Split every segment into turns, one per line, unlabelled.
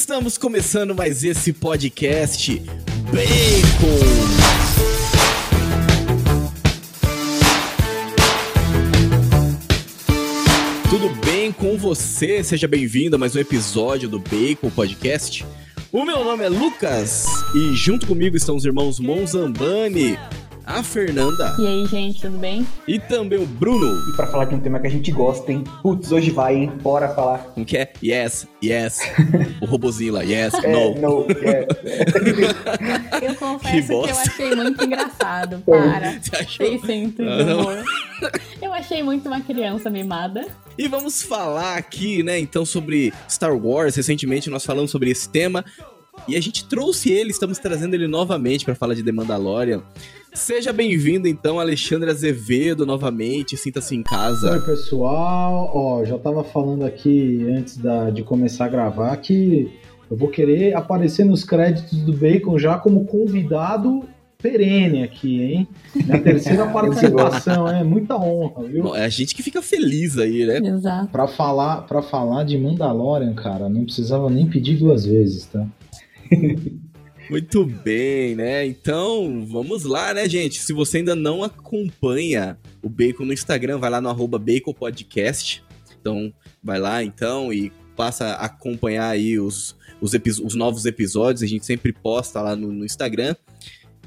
Estamos começando mais esse podcast Bacon. Tudo bem com você? Seja bem-vindo a mais um episódio do Bacon Podcast. O meu nome é Lucas e junto comigo estão os irmãos Monzambani, a Fernanda.
E aí, gente, tudo bem?
E também o Bruno.
E pra falar de um tema que a gente gosta, hein? Putz, hoje vai, hein? Bora falar.
Não quer? Yes, yes. o robozinho lá, yes,
é,
no.
No, yes.
eu confesso que, que, eu achei muito engraçado. Para.
Você achou?
Sem humor. Eu achei muito uma criança mimada.
E vamos falar aqui, né, então, sobre Star Wars. Recentemente nós falamos sobre esse tema. E a gente trouxe ele, estamos trazendo ele novamente para falar de The Mandalorian. Seja bem-vindo, então, Alexandre Azevedo, novamente. Sinta-se em casa.
Oi, pessoal. Ó, já tava falando aqui antes da, de começar a gravar que eu vou querer aparecer nos créditos do Bacon já como convidado perene aqui, hein? Na terceira participação, é muita honra, viu?
É a gente que fica feliz aí, né?
Exato.
Pra falar, pra falar de Mandalorian, cara, não precisava nem pedir duas vezes, tá?
Muito bem, né? Então, vamos lá, né, gente? Se você ainda não acompanha o Bacon no Instagram, vai lá no arroba Bacon Podcast. Então, vai lá, então, e passa a acompanhar aí os, os, os novos episódios. A gente sempre posta lá no, no Instagram.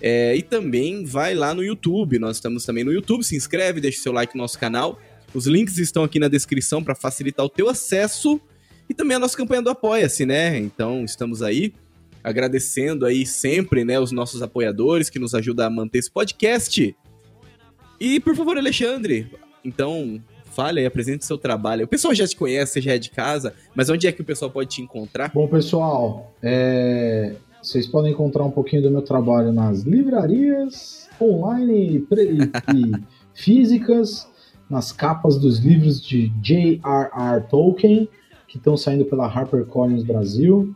É, e também vai lá no YouTube. Nós estamos também no YouTube. Se inscreve, deixa seu like no nosso canal. Os links estão aqui na descrição para facilitar o teu acesso. E também a nossa campanha do Apoia-se, né? Então, estamos aí agradecendo aí sempre, né, os nossos apoiadores que nos ajudam a manter esse podcast. E, por favor, Alexandre, então, fale aí, apresente seu trabalho. O pessoal já te conhece, você já é de casa, mas onde é que o pessoal pode te encontrar?
Bom, pessoal, é... vocês podem encontrar um pouquinho do meu trabalho nas livrarias online e físicas, nas capas dos livros de J.R.R. Tolkien, que estão saindo pela HarperCollins Brasil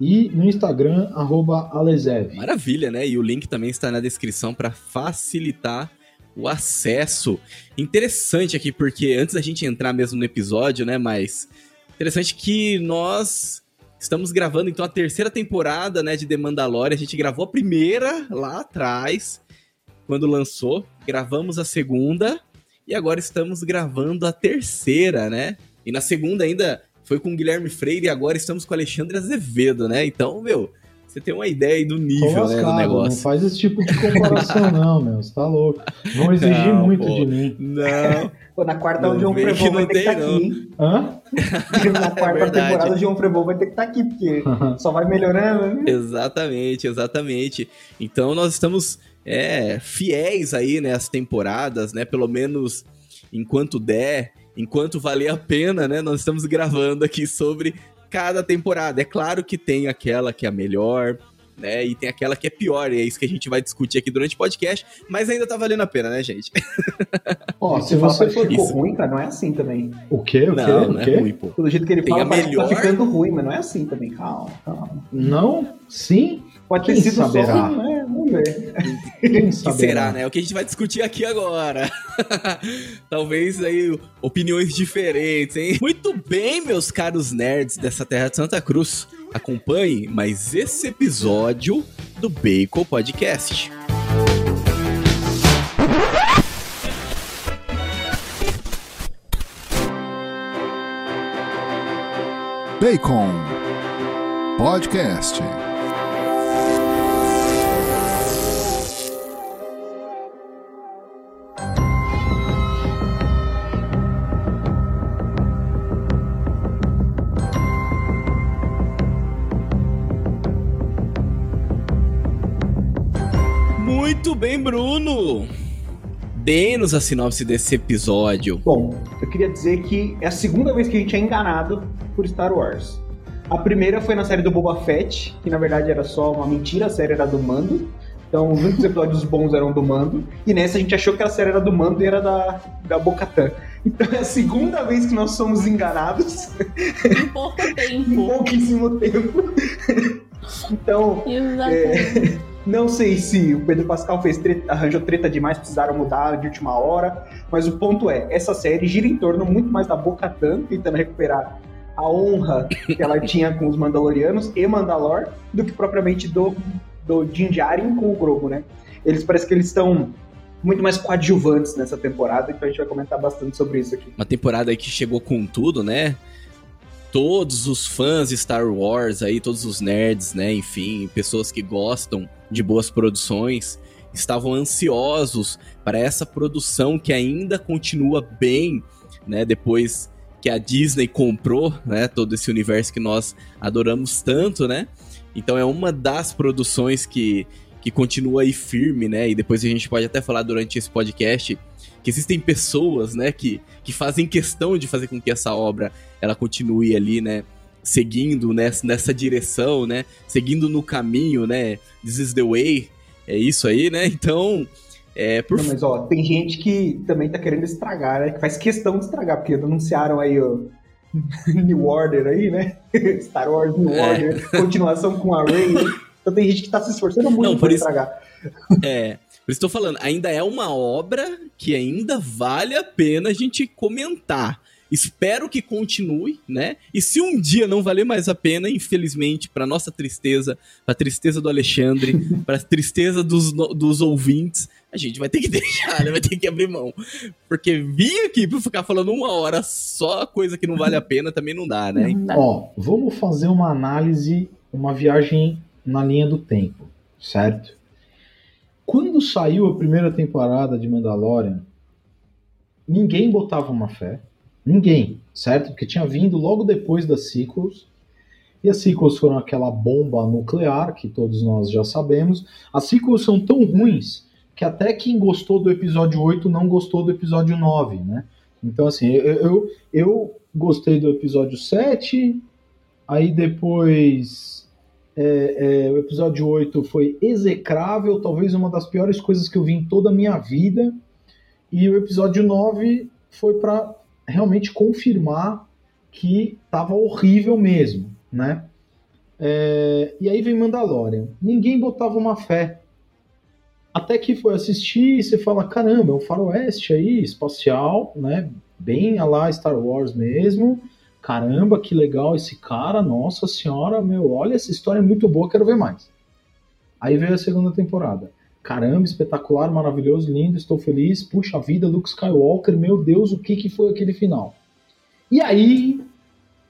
e no Instagram, arroba Alezev.
Maravilha, né? E o link também está na descrição para facilitar o acesso. Interessante aqui, porque antes da gente entrar mesmo no episódio, né? Mas interessante que nós estamos gravando então a terceira temporada, né, de The Mandalorian. A gente gravou a primeira lá atrás, quando lançou. Gravamos a segunda e agora estamos gravando a terceira, né? E na segunda ainda foi com o Guilherme Freire e agora estamos com o Alexandre Azevedo, né? Então, meu, você tem uma ideia aí do nível, né, do negócio.
Não faz esse tipo de comparação, não, meu. Você tá louco. Vão exigir não, muito
pô,
de mim.
Não.
Pô, na quarta o João Prevô vai ter que estar tá aqui, hein?
Hã?
Na quarta é temporada o João Prevô vai ter que estar tá aqui, porque só vai melhorando, né?
Exatamente, exatamente. Então nós estamos é, fiéis aí, né, às temporadas, né? Pelo menos enquanto der enquanto valer a pena, né? Nós estamos gravando aqui sobre cada temporada. É claro que tem aquela que é a melhor, né? E tem aquela que é pior, e é isso que a gente vai discutir aqui durante o podcast, mas ainda tá valendo a pena, né, gente?
Ó, se você for ficou ruim, cara, não é assim também.
O quê? O
não,
quê?
Não,
o
não
quê?
é ruim, pô.
Do jeito que ele
tem
fala,
a
parece
melhor...
tá ficando ruim, mas não é assim também. Calma, calma.
Não? Sim?
Pode ter
Quem
sido
saberá?
só, né? Vamos ver.
Quem
que
saberá?
será, né? É o que a gente vai discutir aqui agora. Talvez aí opiniões diferentes, hein? Muito bem, meus caros nerds dessa terra de Santa Cruz. Acompanhe mais esse episódio do Bacon Podcast.
Bacon Podcast.
Muito bem, Bruno. Dê-nos a sinopse desse episódio.
Bom, eu queria dizer que é a segunda vez que a gente é enganado por Star Wars. A primeira foi na série do Boba Fett, que na verdade era só uma mentira, a série era do Mando. Então, os únicos episódios bons eram do Mando. E nessa a gente achou que a série era do Mando e era da, da Bocatã. Então é a segunda vez que nós somos enganados.
Em pouco
em
tempo.
pouquíssimo tempo. então,
Exato.
é, não sei se o Pedro Pascal fez treta, arranjou treta demais, precisaram mudar de última hora. Mas o ponto é, essa série gira em torno muito mais da Bocatã, tentando recuperar a honra que ela tinha com os Mandalorianos e Mandalor do que propriamente do, do Din Djarin com o Grogu, né? Eles parece que eles estão muito mais coadjuvantes nessa temporada, então a gente vai comentar bastante sobre isso aqui.
Uma temporada que chegou com tudo, né? Todos os fãs de Star Wars aí, todos os nerds, né? Enfim, pessoas que gostam de boas produções, estavam ansiosos para essa produção que ainda continua bem, né? Depois que a Disney comprou, né? Todo esse universo que nós adoramos tanto, né? Então é uma das produções que que continua aí firme, né? E depois a gente pode até falar durante esse podcast que existem pessoas, né, que, que fazem questão de fazer com que essa obra ela continue ali, né, seguindo nessa, nessa direção, né, seguindo no caminho, né, this is the way, é isso aí, né? Então, é por...
Não, mas ó, tem gente que também tá querendo estragar, né? Que faz questão de estragar, porque anunciaram aí o New Order aí, né? Star Wars New é. Order, continuação com a Rey. Então tem gente que tá se esforçando muito Não, por isso... estragar.
É. Por isso estou falando, ainda é uma obra que ainda vale a pena a gente comentar. Espero que continue, né? E se um dia não valer mais a pena, infelizmente, para nossa tristeza, para tristeza do Alexandre, para tristeza dos, dos ouvintes, a gente vai ter que deixar, né? Vai ter que abrir mão. Porque vir aqui para ficar falando uma hora só coisa que não vale a pena também não dá, né?
Ó, vamos fazer uma análise, uma viagem na linha do tempo, certo? Quando saiu a primeira temporada de Mandalorian, ninguém botava uma fé. Ninguém, certo? Porque tinha vindo logo depois das sequels. E as sequels foram aquela bomba nuclear que todos nós já sabemos. As sequels são tão ruins que até quem gostou do episódio 8 não gostou do episódio 9, né? Então, assim, eu, eu, eu gostei do episódio 7, aí depois é, é, o episódio 8 foi execrável, talvez uma das piores coisas que eu vi em toda a minha vida. E o episódio 9 foi para realmente confirmar que estava horrível mesmo, né? É, e aí vem Mandalorian. Ninguém botava uma fé. Até que foi assistir e você fala, caramba, é um faroeste aí, espacial, né? Bem a lá Star Wars mesmo caramba, que legal esse cara, nossa senhora, meu, olha, essa história é muito boa, quero ver mais. Aí veio a segunda temporada. Caramba, espetacular, maravilhoso, lindo, estou feliz, puxa vida, Luke Skywalker, meu Deus, o que, que foi aquele final? E aí,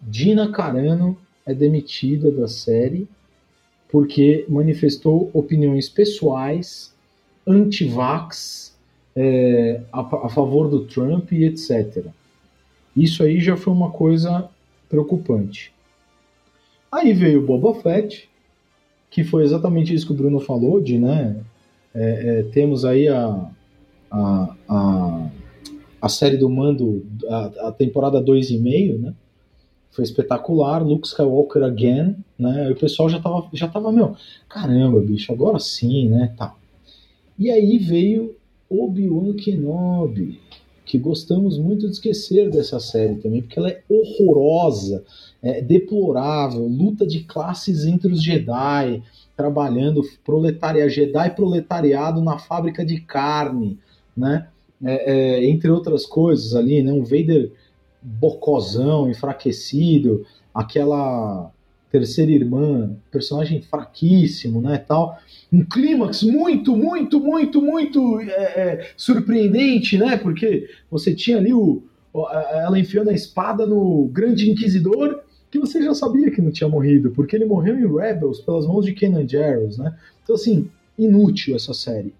Dina Carano é demitida da série porque manifestou opiniões pessoais, anti-vax, é, a, a favor do Trump e etc. Isso aí já foi uma coisa preocupante. Aí veio Boba Fett, que foi exatamente isso que o Bruno falou, de, né, é, é, temos aí a, a, a, a, série do Mando, a, a temporada 2,5, né, foi espetacular, Luke Skywalker again, né, e o pessoal já tava, já tava, meu, caramba, bicho, agora sim, né, tá. E aí veio Obi-Wan Kenobi, que gostamos muito de esquecer dessa série também, porque ela é horrorosa, é deplorável, luta de classes entre os Jedi, trabalhando proletariado, Jedi proletariado na fábrica de carne, né? É, é, entre outras coisas ali, né? Um Vader bocozão, enfraquecido, aquela terceira irmã, personagem fraquíssimo, né, tal. Um clímax muito, muito, muito, muito é, é, surpreendente, né, porque você tinha ali o, ela enfiando a espada no grande inquisidor, que você já sabia que não tinha morrido, porque ele morreu em Rebels pelas mãos de Kenan Jarrus, né. Então, assim, inútil essa série.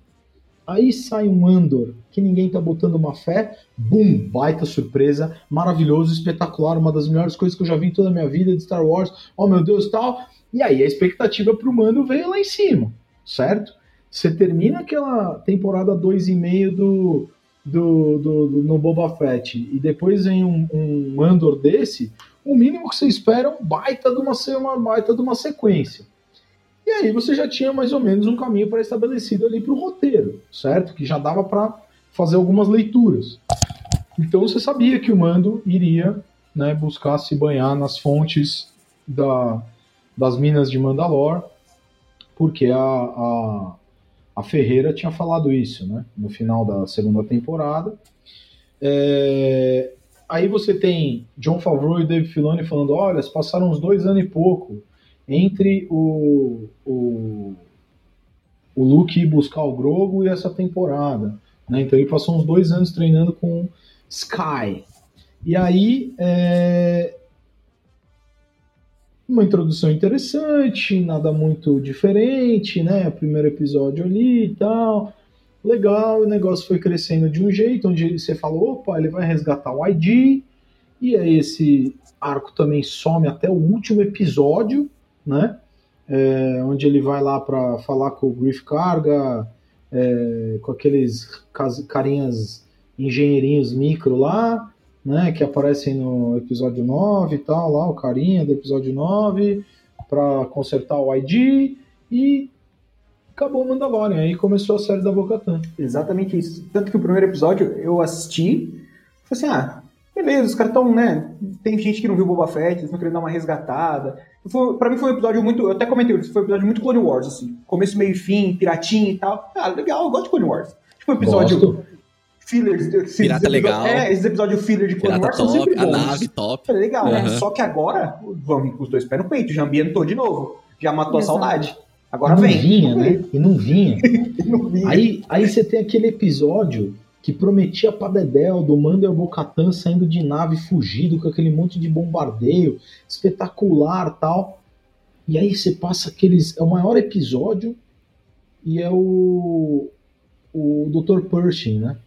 Aí sai um Andor que ninguém tá botando uma fé, bum, baita surpresa, maravilhoso, espetacular, uma das melhores coisas que eu já vi em toda a minha vida de Star Wars. Oh meu Deus, tal. E aí a expectativa pro Mando veio lá em cima, certo? Você termina aquela temporada 2,5 do, do, do, do, no Boba Fett e depois vem um, um Andor desse, o mínimo que você espera é um baita de uma, uma baita de uma sequência. E aí você já tinha mais ou menos um caminho para estabelecido ali para o roteiro, certo? Que já dava para fazer algumas leituras. Então você sabia que o Mando iria né, buscar se banhar nas fontes da, das minas de Mandalor, porque a, a, a, Ferreira tinha falado isso né, no final da segunda temporada. É, aí você tem John Favreau e Dave Filoni falando, olha, passaram uns dois anos e pouco entre o, o, o Luke ir buscar o Grogo e essa temporada. Né? Então ele passou uns dois anos treinando com Sky. E aí, é... uma introdução interessante, nada muito diferente, né? Primeiro episódio ali e tal. Legal, o negócio foi crescendo de um jeito, onde você falou, opa, ele vai resgatar o ID, e aí esse arco também some até o último episódio, né? É, onde ele vai lá para falar com o Griff Carga, é, com aqueles carinhas engenheirinhos micro lá, né, que aparecem no episódio 9 e tal, lá o carinha do episódio 9, para consertar o ID e acabou o Mandalorian, aí começou a série da Bocatan.
Exatamente isso. Tanto que o primeiro episódio eu assisti, falei assim, ah, beleza, os caras estão, né, tem gente que não viu Boba Fett, eles estão querendo dar uma resgatada. Foi, pra mim foi um episódio muito, eu até comentei isso, foi um episódio muito Clone Wars, assim, começo, meio e fim, piratinha e tal. Ah, legal, eu gosto de Clone Wars. Tipo, episódio...
Gosto
fillers.
Pirata legal.
É, esses episódios filler de Clone
Pirata
Wars
top,
são
a nave top.
É legal,
uhum.
né? Só que agora, vamos com os dois pés no peito, já ambientou de novo. Já matou
Exato.
a saudade. Agora
não
vem.
vinha, né? E não vinha.
Não vinha.
Aí, aí você tem aquele episódio que prometia pra Dedel, do Bocatan saindo de nave fugido com aquele monte de bombardeio espetacular tal. E aí você passa aqueles. É o maior episódio e é o. O Dr. Pershing, né?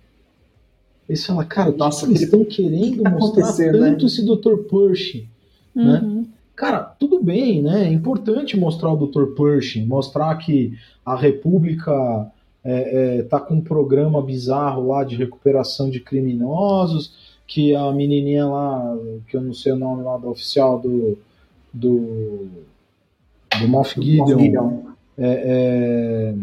Aí você fala, cara, o que
Nossa,
que eles
que-
estão querendo
tá
mostrar
né?
tanto esse Dr. Pershing? né?
Uhum.
Cara, tudo bem, né? É importante mostrar o Dr. Pershing, mostrar que a República é, é, tá com um programa bizarro lá de recuperação de criminosos, que a menininha lá, que eu não sei o nome lá do oficial do do, do Moff Gideon,
Gideon.
é, é,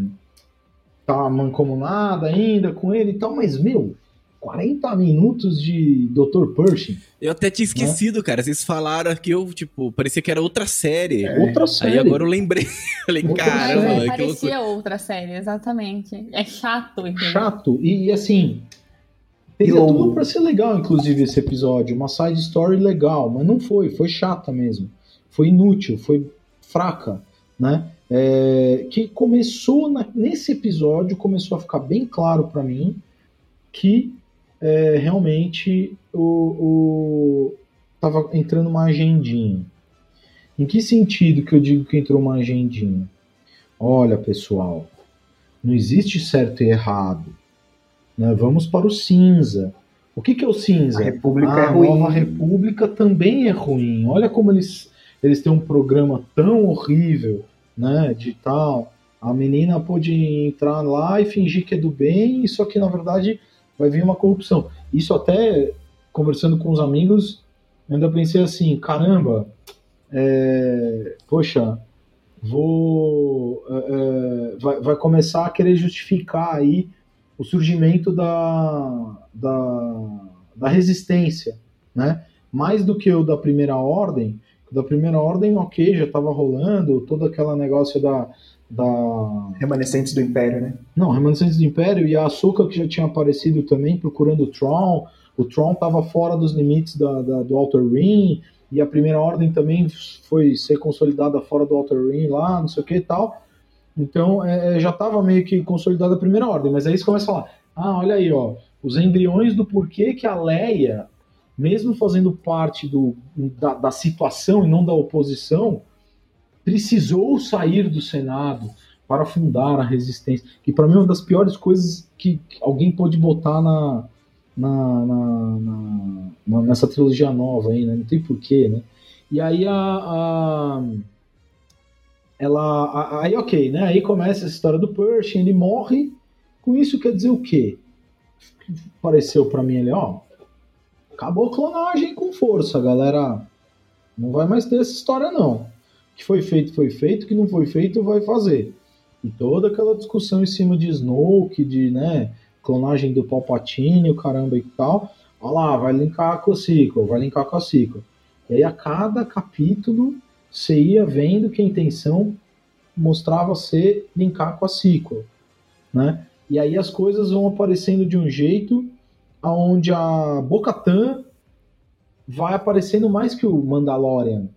tá mancomunada ainda com ele e tal, mas, meu, 40 minutos de Dr. Pershing,
Eu até tinha esquecido, cara. Vocês falaram que eu, tipo, parecia que era outra série.
outra série.
Aí agora eu lembrei. Falei,
Outra
caramba,
série.
que loucura.
Parecia outra série, exatamente. É chato, entendeu?
chato e, e, assim teria
E
tudo pra ser legal inclusive esse episódio uma side story legal mas não foi foi chata mesmo foi inútil foi fraca né É, que começou na- nesse episódio começou a ficar bem claro pra mim que é, realmente o, o tava entrando uma agendinha em que sentido que eu digo que entrou uma agendinha olha pessoal não existe certo e errado. né? Vamos para o cinza. O que, que é o cinza?
A República
Ah,
é ruim.
A Nova República também é ruim. Olha como eles, eles têm um programa tão horrível, né? De tal. A menina pode entrar lá e fingir que é do bem, só que na verdade vai vir uma corrupção. Isso até conversando com os amigos, ainda pensei assim, caramba, é, poxa, vou é, é, vai, vai começar a querer justificar aí o surgimento da, da, da resistência, né? Mais do que o da primeira ordem. Da primeira ordem, ok, já estava rolando todo aquele negócio da, da
Remanescentes do Império, né?
não, Remanescentes do Império e a Ahsoka que já tinha aparecido também procurando o Tron. O Tron estava fora dos limites da, da- do Outer Rim e a Primeira Ordem também foi ser consolidada fora do Outer Rim lá, não sei o que e tal. Então é, já estava meio que consolidada a Primeira Ordem, mas aí você começa a falar: ah, olha aí, ó, os embriões do porquê que a Leia, mesmo fazendo parte do, da, da situação e não da oposição, precisou sair do Senado para fundar a resistência. Que para mim é uma das piores coisas que alguém pode botar na, na, na- na- nessa trilogia nova aí, né? Não tem porquê, né? E aí a, a- ela a- aí ok, né? Aí começa essa história do Pershing, ele morre. Com isso quer dizer o quê? Pareceu para mim ele, ó, acabou a clonagem com força, galera. Não vai mais ter essa história não. Que foi feito foi feito, que não foi feito vai fazer. E toda aquela discussão em cima de Snoke, de né, clonagem do Palpatine, o caramba e tal. Olha lá, vai linkar com o ciclo, vai linkar com a ciclo. E aí a cada capítulo você ia vendo que a intenção mostrava ser linkar com a ciclo, né? E aí as coisas vão aparecendo de um jeito aonde a Bocatan vai aparecendo mais que o Mandalorian.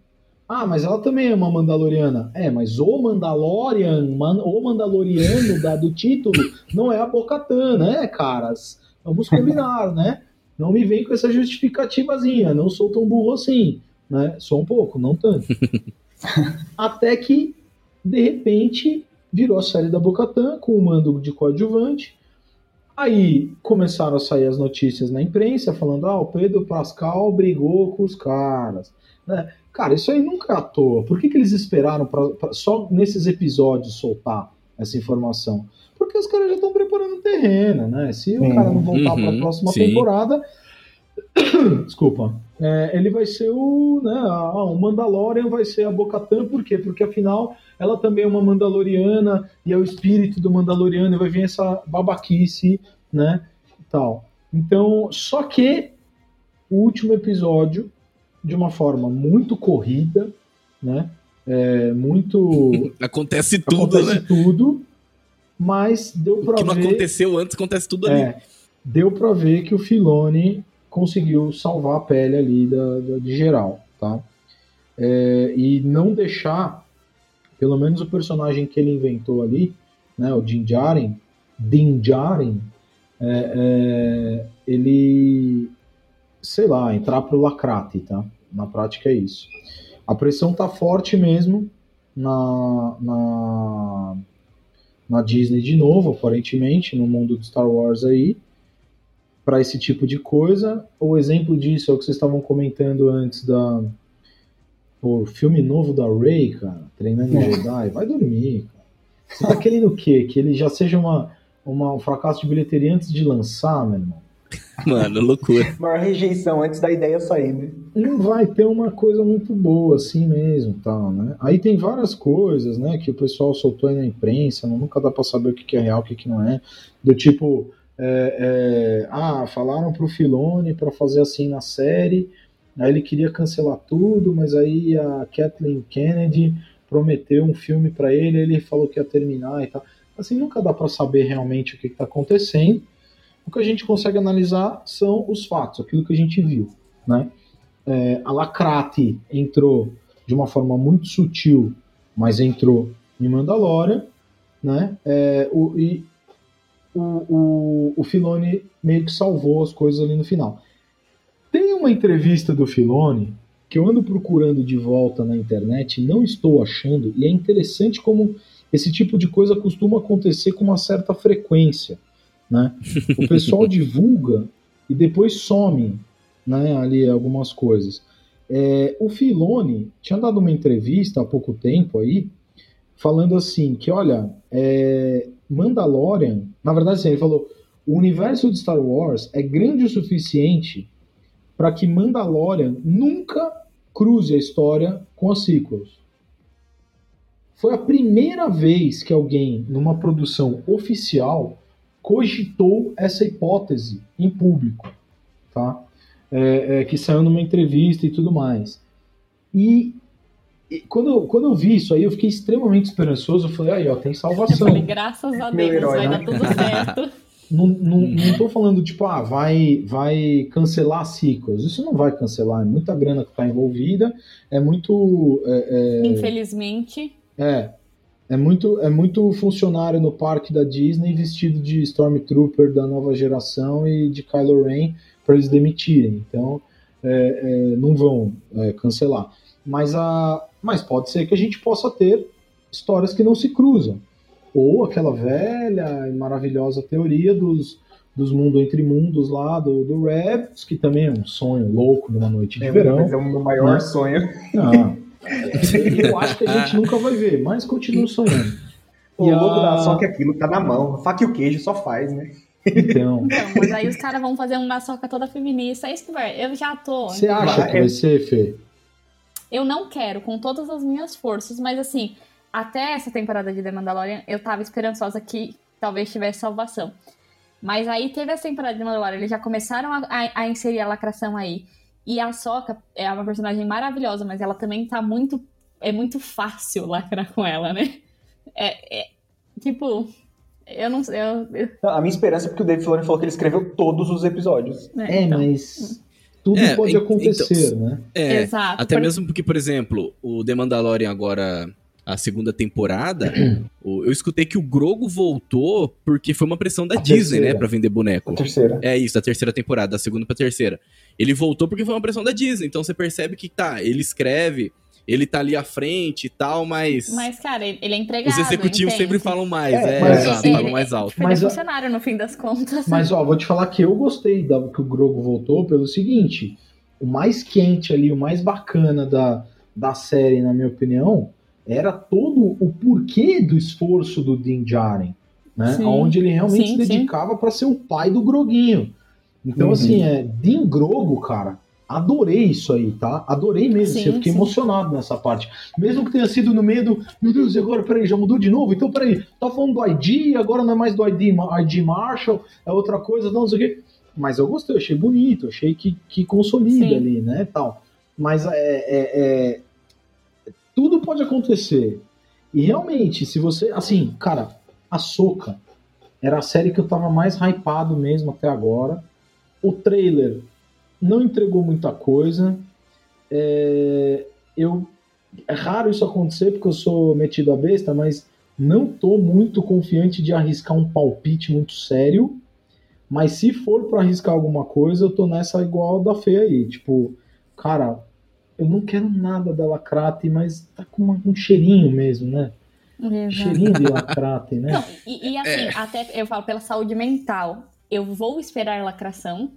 Ah, mas ela também é uma Mandaloriana. É, mas o Mandalorian, man, o Mandaloriano da, do título não é a Bocatã, né, caras? Vamos combinar, né? Não me vem com essa justificativazinha. Não sou tão burro assim, né? Sou um pouco, não tanto. Até que, de repente, virou a série da Bocatã com o mando de coadjuvante. Aí começaram a sair as notícias na imprensa falando: ah, o Pedro Pascal brigou com os caras. Né? Cara, isso aí nunca é à toa. Por que, que eles esperaram pra, pra, só nesses episódios soltar essa informação? Porque os caras já estão preparando o terreno, né? Se o cara não voltar uhum, para a próxima sim. temporada, desculpa, é, ele vai ser o, né, a, o Mandalorian vai ser a Bocatã, por quê? Porque afinal ela também é uma Mandaloriana e é o espírito do Mandaloriano e vai vir essa babaquice, né, tal. Então, só que o último episódio de uma forma muito corrida, né? É, muito.
acontece tudo,
acontece
né?
tudo, mas deu ver. O
que não aconteceu antes acontece tudo ali.
É, deu para ver que o Filone conseguiu salvar a pele ali da, da de geral, tá? É, e não deixar, pelo menos o personagem que ele inventou ali, né? O Din Djarin, Din Djarin, é, é, ele sei lá, entrar pro lacrate, tá? Na prática é isso. A pressão tá forte mesmo na, na, na Disney de novo, aparentemente, no mundo de Star Wars aí, para esse tipo de coisa. O exemplo disso é o que vocês estavam comentando antes da o filme novo da Rey, cara, treinando é. Jedi. Vai dormir, cara. Você tá querendo o quê? Que ele já seja uma, uma, um fracasso de bilheteria antes de lançar, meu irmão?
Mano, loucura.
Maior rejeição antes da ideia sair, né?
Não vai ter uma coisa muito boa assim mesmo, tal, né? Aí tem várias coisas, né, que o pessoal soltou aí na imprensa, nunca dá pra saber o que é real, o que não é. Do tipo, é, é, ah, falaram pro Filone para fazer assim na série, aí ele queria cancelar tudo, mas aí a Kathleen Kennedy prometeu um filme para ele, ele falou que ia terminar e tal. Assim, nunca dá para saber realmente o que, que tá acontecendo. O que a gente consegue analisar são os fatos, aquilo que a gente viu. Né? É, a Lacrate entrou de uma forma muito sutil, mas entrou em Mandalorian, né? É, o, e o, o, o Filone meio que salvou as coisas ali no final. Tem uma entrevista do Filone que eu ando procurando de volta na internet, não estou achando, e é interessante como esse tipo de coisa costuma acontecer com uma certa frequência. Né? O pessoal divulga e depois some né, ali algumas coisas. É, o Filone tinha dado uma entrevista há pouco tempo aí, falando assim, que olha, é, Mandalorian, na verdade assim, ele falou, o universo de Star Wars é grande o suficiente para que Mandalorian nunca cruze a história com as sequels. Foi a primeira vez que alguém, numa produção oficial, cogitou essa hipótese em público, tá? É, é, que saiu numa entrevista e tudo mais. E, e, quando, eu, quando eu vi isso aí, eu fiquei extremamente esperançoso. Eu falei, aí, ó, tem salvação. Eu falei,
graças a Deus, herói, vai né? dar tudo certo.
Não, não, não tô falando, tipo, ah, vai, vai cancelar ciclos. Isso não vai cancelar. É muita grana que tá envolvida. É muito. É,
é... Infelizmente.
É. É muito, é muito funcionário no parque da Disney vestido de Stormtrooper da nova geração e de Kylo Ren para eles demitirem. Então, é, é, não vão é, cancelar. Mas, a, mas pode ser que a gente possa ter histórias que não se cruzam. Ou aquela velha e maravilhosa teoria dos, dos mundos entre mundos lá, do, do Rebels, que também é um sonho louco numa noite de
é,
verão.
Mas é o meu maior né? sonho.
Ah, eu acho que a gente nunca vai ver, mas continuo sonhando.
O e a... da Soca é aquilo, tá na mão. Faca e o queijo só faz, né?
Então.
então mas aí os caras vão fazer uma soca toda feminista. É isso que vai. Eu já tô.
Você acha que vai ser, Fê?
Eu não quero, com todas as minhas forças, mas assim, até essa temporada de The Mandalorian, eu tava esperançosa que talvez tivesse salvação. Mas aí teve essa temporada de The Mandalorian, eles já começaram a, a, a inserir a lacração aí. E a Soca é uma personagem maravilhosa, mas ela também tá muito. É muito fácil lacrar com ela, né? É, é tipo. Eu não sei. Eu, eu...
A minha esperança é porque o Dave Filoni falou que ele escreveu todos os episódios.
É, é então... mas. tudo
É,
pode acontecer,
então,
né?
É,
Exato.
até
porque-
mesmo porque, por exemplo, o The Mandalorian agora, a segunda temporada, o- eu escutei que o Grogo voltou porque foi uma pressão da
A
Disney,
terceira.
né, pra vender boneco.
A terceira.
É isso, da terceira temporada, da segunda pra terceira. Ele voltou porque foi uma pressão da Disney, então você percebe que tá, ele escreve, ele tá ali à frente e tal, mas,
Mas, cara, ele ele é empregado.
os executivos
entende?
sempre falam mais,
É,
é,
mas
exato,
assim-
falam mais alto.
Ele
Mas, ó,
funcionário, no fim das contas.
Mas ó, vou te falar que eu gostei da, que o Grogo voltou pelo seguinte: o mais quente ali, o mais bacana da, da série, na minha opinião, era todo o porquê do esforço do Din Djarin, né?
Sim.
Onde ele realmente
Sim,
se dedicava para ser o pai do Groguinho. Então,
Uhum.
assim, é, Din Grogo, cara, adorei isso aí, tá? Adorei mesmo. assim,
Sim,
eu fiquei
sim.
emocionado nessa parte. Mesmo que tenha sido no meio do. Meu Deus, e agora, peraí, já mudou de novo? Então, peraí, tá falando do ID, agora não é mais do ID, ID Marshall, é outra coisa, não, não sei o quê. Mas eu gostei, eu achei bonito, achei que, que consolida
Sim.
ali, né? Tal. Mas é, é- é- tudo pode acontecer. E realmente, se você. Assim, cara, a Soca era a série que eu tava mais hypado mesmo até agora. O trailer não entregou muita coisa. É, eu, é raro isso acontecer porque eu sou metido a besta, mas não tô muito confiante de arriscar um palpite muito sério. Mas se for para arriscar alguma coisa, eu tô nessa igual da Fê aí. Tipo, cara, eu não quero nada da Lacrate, mas tá com uma- um cheirinho mesmo, né?
Exato.
Cheirinho de Lacrate, né?
Não, e, e assim, até eu falo pela saúde mental, eu vou esperar lacração,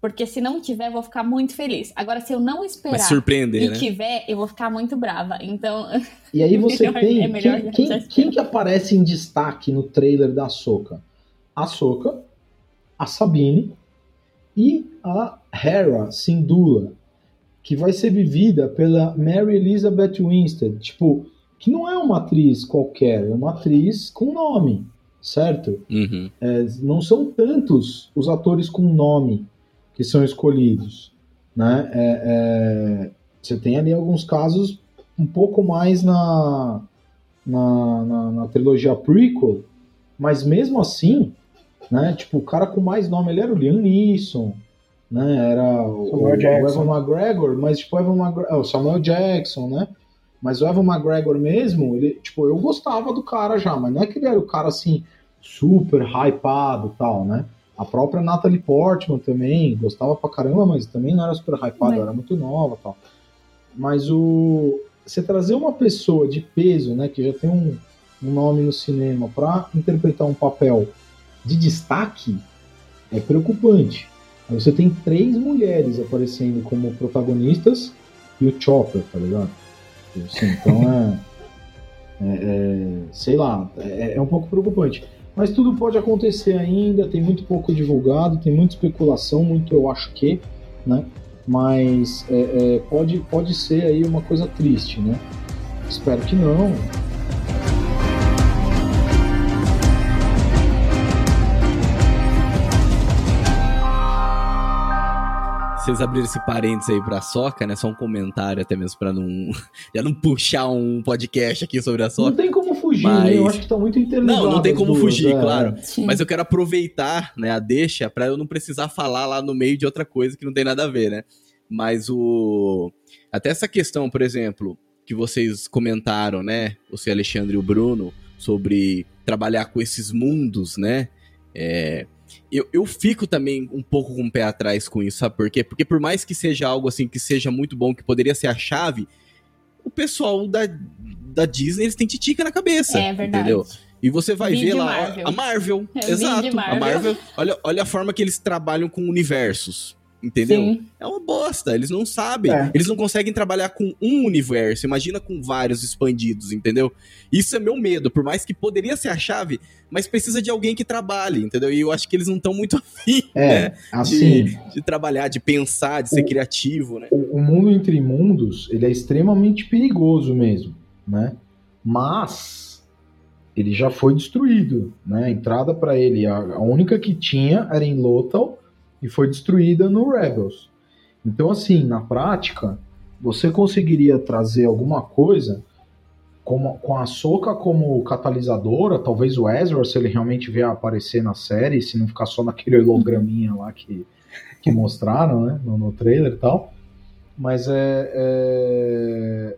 porque se não tiver, eu vou ficar muito feliz. Agora, se eu não esperar
Mas surpreender,
e
né?
tiver, eu vou ficar muito brava. Então,
E aí você
Melhor-
tem.
é melhor
quem, quem, quem que aparece em destaque no trailer da Soca? A Soca, a Sabine e a Hera Syndulla, que vai ser vivida pela Mary Elizabeth Winstead. Tipo, que não é uma atriz qualquer, é uma atriz com nome, certo?
Uhum.
É, não são tantos os atores com nome que são escolhidos, né? É, é, você tem ali alguns casos um pouco mais na, na, na, na trilogia prequel, mas mesmo assim, né? Tipo, o cara com mais nome ele era o Liam Neeson, né? Era o,
Samuel
o
Jackson.
Evan McGregor, mas tipo, o Evan McGregor, o Samuel Jackson, né? Mas o Evan McGregor mesmo, ele, tipo, eu gostava do cara já, mas não é que ele era o cara assim super hypado e tal, né? A própria Natalie Portman também gostava pra caramba, mas também não era super hypada, era muito nova tal. Mas o você trazer uma pessoa de peso, né, que já tem um, um nome no cinema pra interpretar um papel de destaque é preocupante. Aí você tem três mulheres aparecendo como protagonistas e o Chopper, tá ligado? Assim, então é, é- é, sei lá, é, é um pouco preocupante. Mas tudo pode acontecer ainda, tem muito pouco divulgado, tem muita especulação, muito eu acho que, né? Mas é, é, pode, pode ser aí uma coisa triste, né? Espero que não.
Vocês abriram esse parênteses aí pra Soca, né? Só um comentário até mesmo pra não, já não puxar um podcast aqui sobre a
Não
Soca.
tem como fugir,
Mas-
né? Eu acho que tá muito interligado.
Não, não tem como
duas,
fugir,
é.
claro.
sim.
Mas eu quero aproveitar, né, a deixa pra eu não precisar falar lá no meio de outra coisa que não tem nada a ver, né? Mas o até essa questão, por exemplo, que vocês comentaram, né, você Alexandre e o Bruno sobre trabalhar com esses mundos, né? É, eu, eu fico também um pouco com o pé atrás com isso, sabe por quê? Porque por mais que seja algo assim que seja muito bom, que poderia ser a chave, o pessoal da, da Disney eles têm titica na cabeça,
é verdade.
entendeu? E você vai
Vinde
ver lá
Marvel.
a Marvel,
É,
exato,
vinde
a
Marvel.
Marvel. Olha, olha a forma que eles trabalham com universos, entendeu?
Sim.
É uma bosta, eles não sabem.
É.
Eles não conseguem trabalhar com um universo, imagina com vários expandidos, entendeu? Isso é meu medo, por mais que poderia ser a chave, mas precisa de alguém que trabalhe, entendeu? E eu acho que eles não estão muito afim,
É,
né?
assim,
De, de trabalhar, de pensar, de ser
O-
criativo, né?
o, o mundo entre mundos, ele é extremamente perigoso mesmo, né? Mas ele já foi destruído, né? A entrada para ele, a, a única que tinha era em Lothal e foi destruída no Rebels. Então, assim, na prática, você conseguiria trazer alguma coisa como, com a Soca como catalisadora, talvez o Ezra, se ele realmente vier aparecer na série, se não ficar só naquele holograminha lá que, que mostraram, né, no, no trailer e tal. Mas é, é,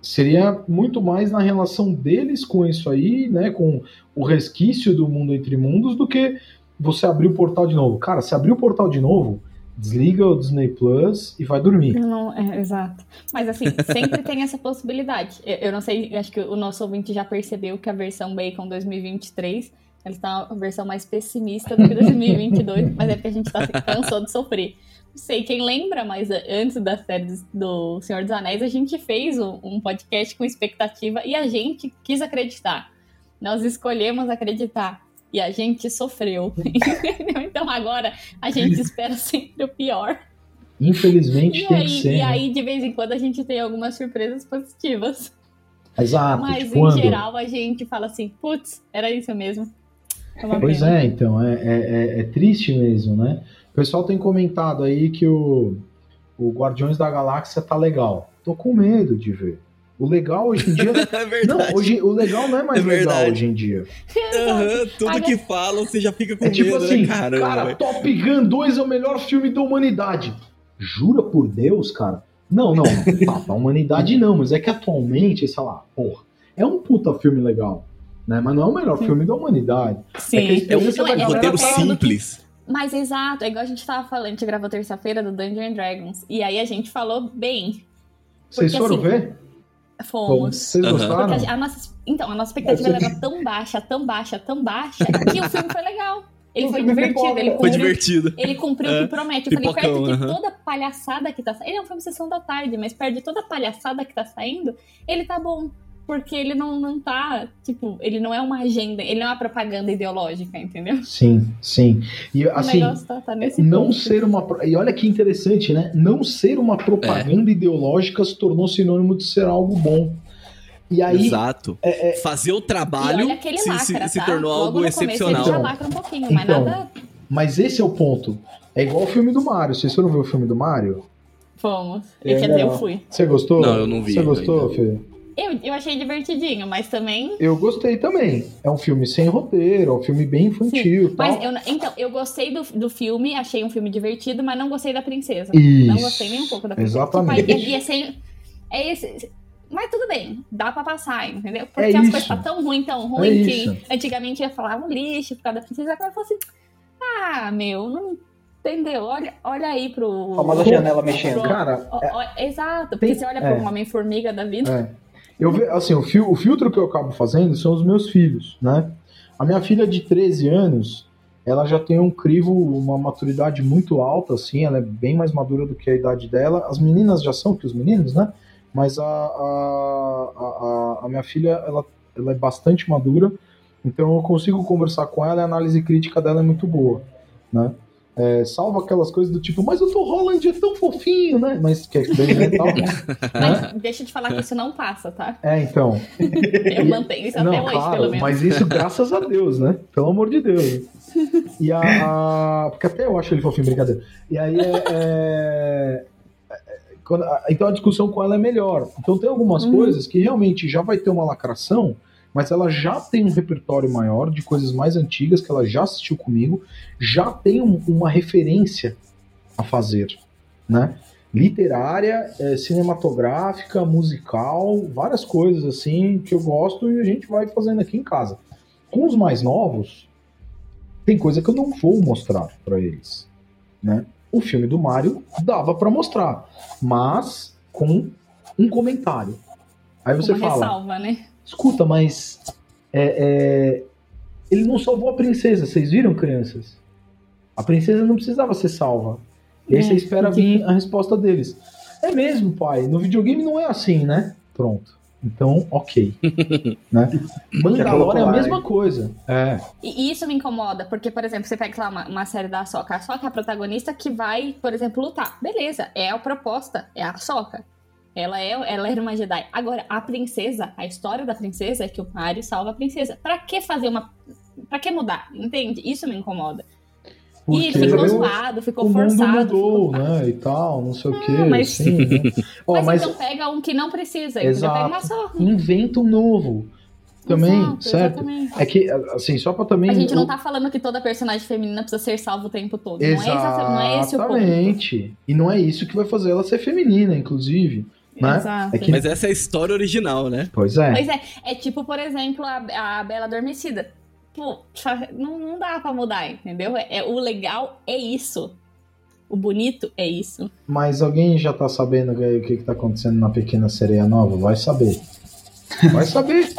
seria muito mais na relação deles com isso aí, né, com o resquício do mundo entre mundos, do que você abrir o portal de novo. Cara, se abrir o portal de novo, desliga o Disney Plus e vai dormir.
Não, é, exato. Mas assim, sempre tem essa possibilidade. Eu, não sei, acho que o nosso ouvinte já percebeu que a versão Bacon 2023 ela está uma versão mais pessimista do que 2022, mas é porque a gente tá, cansou de sofrer. Não sei quem lembra, mas antes da série do Senhor dos Anéis, a gente fez um podcast com expectativa e a gente quis acreditar. Nós escolhemos acreditar e a gente sofreu. então agora a gente espera sempre o pior.
Infelizmente
e
tem
aí,
que ser.
E
né?
aí, de vez em quando, a gente tem algumas surpresas positivas.
Exato.
Mas
tipo,
em
quando?
geral a gente fala assim, putz, era isso mesmo. É
Pois
pena.
é, então, é, é, é- é triste mesmo, né? O pessoal tem comentado aí que o, o Guardiões da Galáxia tá legal. Tô com medo de ver. O legal hoje em dia.
É verdade.
não, hoje, o legal não é mais
É
legal hoje em dia.
Aham, tudo que falam, você já fica com
É tipo
medo,
assim,
né? Caramba.
cara,
velho.
Top Gun 2 é o melhor filme da humanidade. Jura por Deus, cara? Não, não, tá, da humanidade não, mas é que atualmente, sei lá, porra, é um puta filme legal, né? Mas não é o melhor filme da humanidade.
Sim.
É que a
É um
é- é
roteiro simples.
Mas exato, é igual a gente tava falando, a gente gravou terça-feira do Dungeons and Dragons. E aí a gente falou bem.
Vocês foram
assim,
ver?
Fomos.
Vocês gostaram?
A, a nossa, então, a nossa expectativa era tão baixa, tão baixa, tão baixa, que o filme foi legal. Ele foi
foi
divertido, ele
né?
Foi
cumpriu,
divertido.
ele cumpriu o
É,
que promete. Eu falei, perto de
aham.
toda a palhaçada que tá saindo. Ele é um filme sessão da tarde, mas perto de toda a palhaçada que tá saindo, ele tá bom. Porque ele não, não tá, tipo, ele não é uma agenda, ele não é uma propaganda ideológica, entendeu?
Sim, sim. E assim,
tá, tá nesse
não
ponto.
ser uma. E olha que interessante, né? Não ser uma propaganda ideológica se tornou sinônimo de ser algo bom. E aí,
Exato. Fazer o trabalho se,
lacra,
se, se
tá?
tornou
Logo
algo
começo
excepcional.
Ele já lacra um pouquinho, mas
Então.
nada.
mas esse é o ponto. É igual o filme do Mario. Vocês foram ver o filme do Mario?
Fomos.
É,
Quer dizer, eu fui.
Você gostou?
Não, eu não vi
Você gostou,
ainda.
Fê?
Eu, eu achei divertidinho, mas também.
Eu gostei também. É um filme sem roteiro, é um filme bem infantil e tal.
Mas eu, então, eu gostei do, do filme, achei um filme divertido, mas não gostei da princesa.
Isso.
Não gostei nem um pouco da princesa.
Exatamente.
Tipo, aí, ia ser- é esse. Mas tudo bem, dá pra passar, entendeu? Porque
É
as
isso.
coisas tá tão ruim, tão
É
ruim,
isso.
que antigamente ia falar um lixo por causa da princesa, agora eu falo assim, ah, meu, não entendeu? Olha, olha aí pro.
A famosa janela mexendo.
Cara,
Ó, ó, exato, porque
Tem-
você olha
é.
pra um homem-formiga da vida.
É. Eu assim, o, fil- o filtro que eu acabo fazendo são os meus filhos, né? A minha filha de 13 anos, ela já tem um crivo, uma maturidade muito alta, assim, ela é bem mais madura do que a idade dela. As meninas já são que os meninos, né? Mas a, a, a, a- a minha filha, ela, ela é bastante madura, então eu consigo conversar com ela e a análise crítica dela é muito boa, né? É, salvo aquelas coisas do tipo, mas o Tom Holland é tão fofinho, né? Mas que é bem tal, né?
Mas deixa eu te falar que isso não passa, tá?
É, então,
Eu mantenho isso até hoje, pelo menos.
mas isso graças a Deus, né? Pelo amor de Deus. E a, Porque até eu acho ele fofinho, brincadeira. E aí é. é- é- quando- então a discussão com ela é melhor. Então tem algumas
Uhum.
coisas que realmente já vai ter uma lacração, mas ela já tem um repertório maior de coisas mais antigas que ela já assistiu comigo, já tem um- uma referência a fazer, né? Literária, é, cinematográfica, musical, várias coisas assim que eu gosto e a gente vai fazendo aqui em casa. Com os mais novos, tem coisa que eu não vou mostrar pra eles, né? O filme do Mario dava pra mostrar, mas com um comentário. Aí você
Uma
fala,
ressalva, né?
Escuta, mas é, é, ele não salvou a princesa, vocês viram, crianças? A princesa não precisava ser salva. E aí
É,
você espera vir a resposta deles. É mesmo, pai. No videogame não é assim, né? Pronto. Então, ok. né? Mandalorian é a mesma coisa. É.
E e isso me incomoda, porque, por exemplo, você pega lá uma, uma série da Soca, a Soca é a protagonista que vai, por exemplo, lutar. Beleza, é a proposta, é a Soca. Ela, é, ela era uma Jedi. Agora, a princesa, a história da princesa é que o Mario salva a princesa. Pra que fazer uma. Pra que mudar? Entende? Isso me incomoda. E
Porque
ficou zoado, ficou
o mundo
forçado.
mudou,
ficou...
né? E tal, não sei o
Ah,
quê.
mas-
assim, né? Ó,
Mas,
mas
então pega um que não precisa,
Exato.
pegar uma só.
inventa um novo. também,
Exato,
certo?
exatamente.
É que, assim, só pra também.
A gente não tá falando que toda personagem feminina precisa ser salva o tempo todo. Não é, não é esse o ponto.
Exatamente. E não é isso que vai fazer ela ser feminina, inclusive. Né?
Exato.
É que-
Mas essa é a história original, né?
Pois é.
Pois é, é tipo, por exemplo, a, a Bela Adormecida. Pô, não, não dá pra mudar, entendeu? É, é- o legal é isso. O bonito é isso.
Mas alguém já tá sabendo o que, o que que tá acontecendo na Pequena Sereia Nova? Vai saber. Vai saber.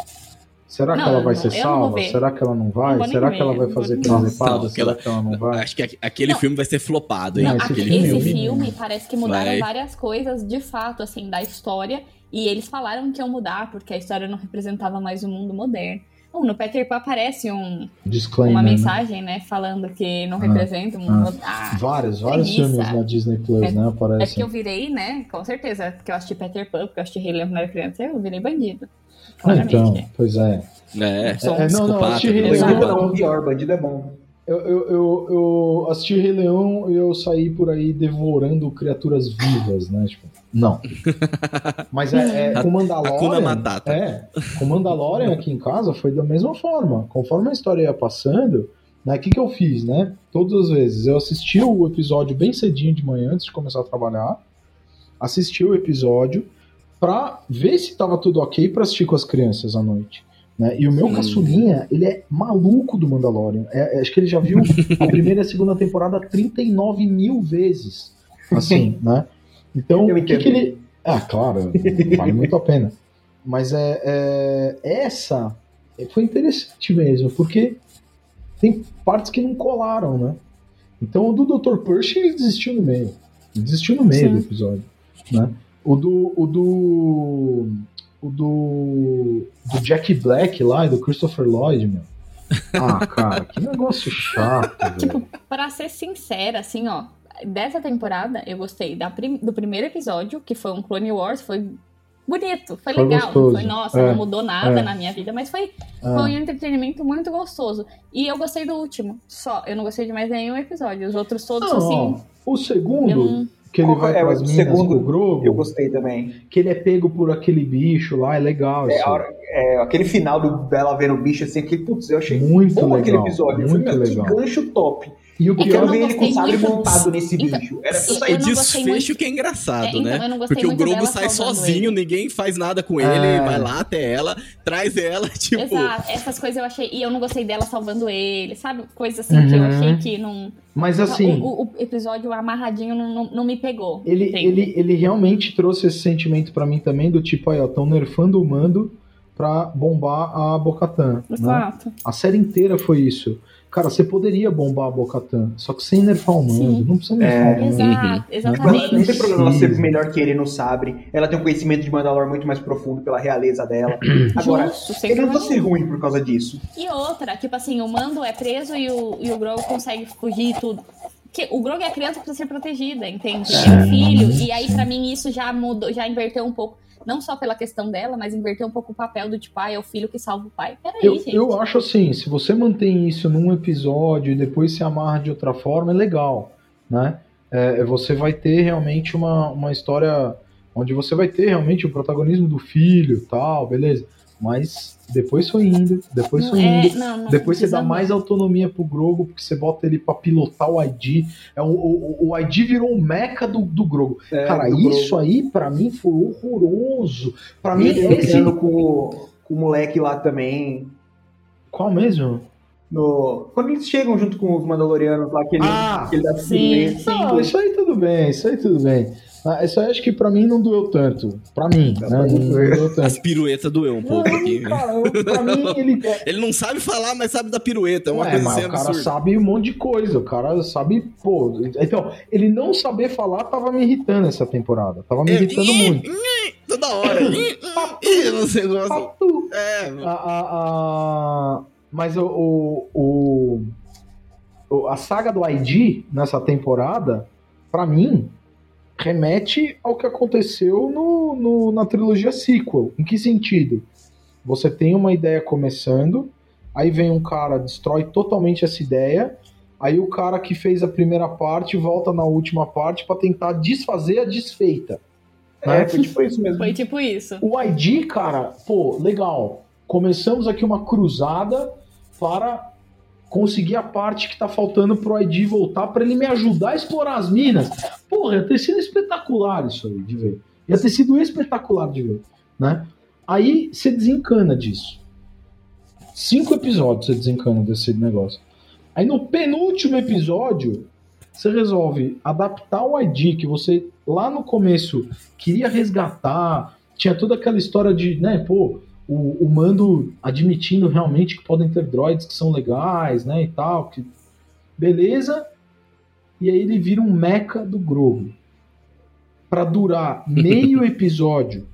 Será que
Não,
ela vai
não,
ser salva? Será que ela não vai?
Não
Será que ela vai fazer presepada? Será que ela não vai?
Acho que aqu- aquele
Não.
filme vai ser flopado, hein?
Não,
esse
aquele-
Aquele
esse
filme.
filme, parece que mudaram
Vai.
várias coisas de fato, assim, da história. E eles falaram que iam mudar, porque a história não representava mais o mundo moderno. Bom, no Peter Pan aparece um,
Disclaimer.
uma
né?
mensagem, né, falando que não
Ah,
representa o mundo. Ah,
Vários, vários
Preguiça.
filmes na Disney Plus,
É-
né?
É
Aparecem.
porque eu virei, né? Com certeza. Porque eu assisti Peter Pan, porque eu assisti Rei Leão quando era criança, eu virei bandido.
Ah,
Claramente.
então,
né?
pois é.
É,
Sou um
É, não, não, assisti Rei
né?
Leão.
Não, pior, bandido é bom.
Eu, eu, eu, eu assisti Rei Leão e eu saí por aí devorando criaturas vivas, né? Tipo, não. Mas é, é com Mandalorian. É, com Mandalorian aqui em casa foi da mesma forma. Conforme a história ia passando, né? O que, que eu fiz, né? Todas as vezes. Eu assisti o episódio bem cedinho de manhã, antes de começar a trabalhar. Assisti o episódio pra ver se tava tudo ok pra assistir com as crianças à noite. Né? E o meu
Sim.
caçulinha, ele é maluco do Mandalorian. É- é- acho que ele já viu a primeira e a segunda temporada 39 mil vezes. Assim, né? Então, o que, que ele. Ah, claro, vale muito a pena. Mas é, é- essa foi interessante mesmo, porque tem partes que não colaram, né? Então o do Dr. Pershing ele desistiu no meio. Ele desistiu no meio
Sim.
do episódio. Né? O do. O do. O do. Do Jack Black lá e do Christopher Lloyd, meu. Ah, cara, que negócio chato, velho.
Tipo, pra ser sincera, assim, ó, dessa temporada eu gostei da prim- do primeiro episódio, que foi um Clone Wars, foi bonito, foi,
Foi
legal.
gostoso.
Foi, nossa,
É,
não mudou nada
é.
na minha vida, mas foi,
Ah.
foi um entretenimento muito gostoso. E eu gostei do último, só. Eu não gostei de mais nenhum episódio. Os outros todos,
Não,
assim.
o segundo, que ele
Qual
vai
é o
pras minas
segundo?
com o Grogu,
Eu gostei também.
que ele é pego por aquele bicho lá, é legal.
É,
isso.
a é, aquele final do dela vendo o bicho assim, aquele, putz, eu achei
Muito
bom aquele
legal,
episódio. Eu falei,
muito legal.
Que gancho top.
E o
É não
ver ele com o sabre montado nesse
Então,
bicho. Era pra sair
O desfecho
muito-
que é engraçado,
É, então,
né? Porque o
dela
sai sozinho,
ele.
ninguém faz nada com ele,
É.
vai lá até ela, traz ela, tipo.
Exato, essas coisas eu achei. E eu não gostei dela salvando ele, sabe? Coisas assim que eu
Uhum.
achei que não.
Mas assim,
O, o- episódio amarradinho não, não, não me pegou.
ele,
entende?
ele, ele realmente trouxe esse sentimento pra mim também, do tipo, aí, ó, tão nerfando o mando pra bombar a Bocatan. Né?
Exato.
A série inteira foi isso. Cara, você poderia bombar a Bocatan, só que sem nerfar o mando.
Sim.
Não precisa nerfar
É,
o mando.
Exato,
Mas Não
exatamente.
tem problema ela ser melhor que ele no sabre. Ela tem um conhecimento de Mandalor muito mais profundo pela realeza dela. Agora,
Justo,
ele não precisa ser ruim por causa disso.
E outra, tipo assim, o Mando é preso e o, e o Grogu consegue fugir e tudo. Que o Grogu é a criança que precisa ser protegida, entende? É um filho. E aí, pra mim, isso já mudou, já inverteu um pouco. Não só pela questão dela, mas inverteu um pouco o papel do tipo, ah, é o filho que salva o pai. Peraí,
Eu,
gente.
eu acho assim, se você mantém isso num episódio e depois se amarra de outra forma, é legal, né? É, você vai ter realmente uma, uma história onde você vai ter realmente o protagonismo do filho tal, beleza. Mas depois foi indo, depois foi
É,
indo.
não, não
Depois você dá mais autonomia pro Grogo, porque você bota ele pra pilotar o ID. É o, o, o ID virou o meca do, do Grogo.
É,
Cara,
do
isso
Grogu.
aí pra mim foi horroroso. Pra mim,
ele
esse.
com, o- com o moleque lá também.
Qual mesmo?
No... Quando eles chegam junto com os Mandalorianos lá, que ele,
Ah,
que ele dá
sim, sim.
Não, isso aí tudo bem, isso aí tudo bem. Ah, isso aí acho que pra mim não doeu tanto. Pra mim, né? Não, não doeu
As
tanto.
piruetas doeu um pouco aqui.
Não, cara, eu- pra mim ele. É,
Ele não sabe falar, mas sabe da pirueta. É uma
Ué,
coisa
mas
assim
o cara
absurda.
sabe um monte de coisa, o cara sabe, pô. Então, ele não saber falar tava me irritando essa temporada. Tava me
É,
irritando muito.
Toda hora. Ih, ih, não sei, gosto.
Papo.
É,
A, a, a- mas o, o, o- o- a saga do ID nessa temporada, pra mim, remete ao que aconteceu no, no- na trilogia sequel. Em que sentido? Você tem uma ideia começando, aí vem um cara, destrói totalmente essa ideia, aí o cara que fez a primeira parte volta na última parte pra tentar desfazer a desfeita.
É, foi tipo isso mesmo.
Foi tipo isso.
O ID, cara, pô, legal. começamos aqui uma cruzada para conseguir a parte que tá faltando pro ID voltar para ele me ajudar a explorar as minas. Porra, ia ter sido espetacular isso aí de ver. Ia ter sido espetacular de ver, né? Aí você desencana disso. Cinco episódios você desencana desse negócio. Aí no penúltimo episódio, você resolve adaptar o ID que você lá no começo queria resgatar, tinha toda aquela história de, né, pô, o, o Mando admitindo realmente que podem ter droids que são legais, né, e tal, que beleza. E aí ele vira um mecha do Grogu. Para durar meio episódio,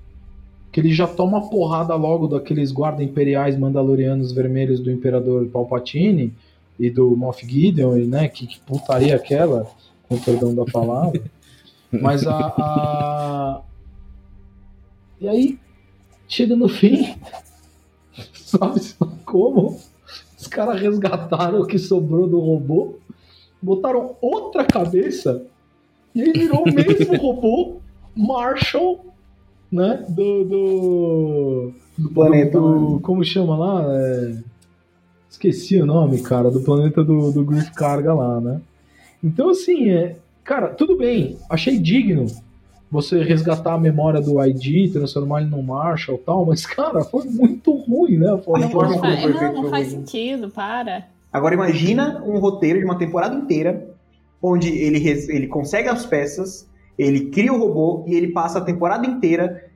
que ele já toma porrada logo daqueles guarda imperiais mandalorianos vermelhos do Imperador Palpatine e do Moff Gideon, né, que, que putaria aquela, com perdão da palavra. Mas a, a... E aí, chega no fim, sabe como? Os caras resgataram o que sobrou do robô, botaram outra cabeça e aí virou o mesmo robô Marshall, né? Do. Do,
Do planeta.
do-
né?
como chama lá? É, Esqueci o nome, cara, do planeta do, do Griff Carga lá, né? Então, assim, é, cara, tudo bem, achei digno você resgatar a memória do ID, transformar ele num Marshall e tal, mas, cara, foi muito ruim, né? A forma
A
Não, não,
como
faz,
foi
não, não faz sentido, para.
Agora imagina um roteiro de uma temporada inteira, onde ele, ele consegue as peças, ele cria o robô e ele passa a temporada inteira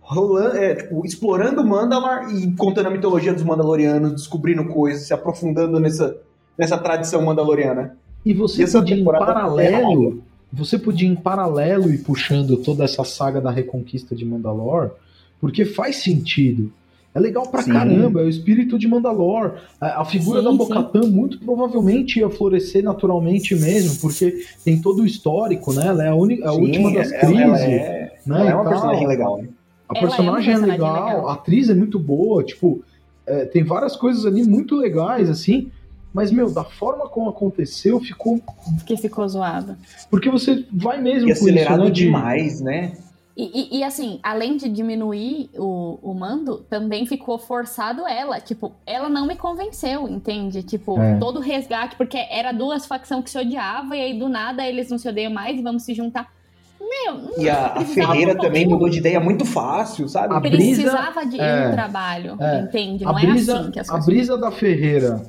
rolando, é, tipo, explorando o Mandalor e contando a mitologia dos Mandalorianos, descobrindo coisas, se aprofundando nessa, nessa tradição mandaloriana.
E você
E essa
podia em paralelo, você podia em paralelo ir puxando toda essa saga da reconquista de Mandalor, porque faz sentido. É legal pra
Sim.
caramba, é o espírito de Mandalor. A, a figura
Sim,
da. Bocatã muito provavelmente ia florescer naturalmente mesmo, porque tem todo o histórico, né? Ela é a, única, a
Sim,
última das
ela-
crises.
ela é,
né,
ela é uma
tal.
personagem legal, né?
A
Ela é
personagem é,
personagem
legal,
legal.
a atriz é muito boa, tipo, é, tem várias coisas ali muito legais, assim, mas, meu, da forma como aconteceu, ficou.
Que ficou zoado.
Porque você vai mesmo
E
com isso,
acelerado
né? de-
demais, né?
E, e- e, assim, além de diminuir o, o mando, também ficou forçado ela. Tipo, ela não me convenceu, entende? Tipo,
É.
todo o resgate, porque era duas facções que se odiavam, e aí do nada eles não se odeiam mais e vamos se juntar. Meu, não
E a, a Ferreira
um
também mudou de ideia muito fácil, sabe?
A brisa-
precisava de
é,
um trabalho,
é.
entende?
A
Não
brisa,
é assim que as
a
coisas
brisa da Ferreira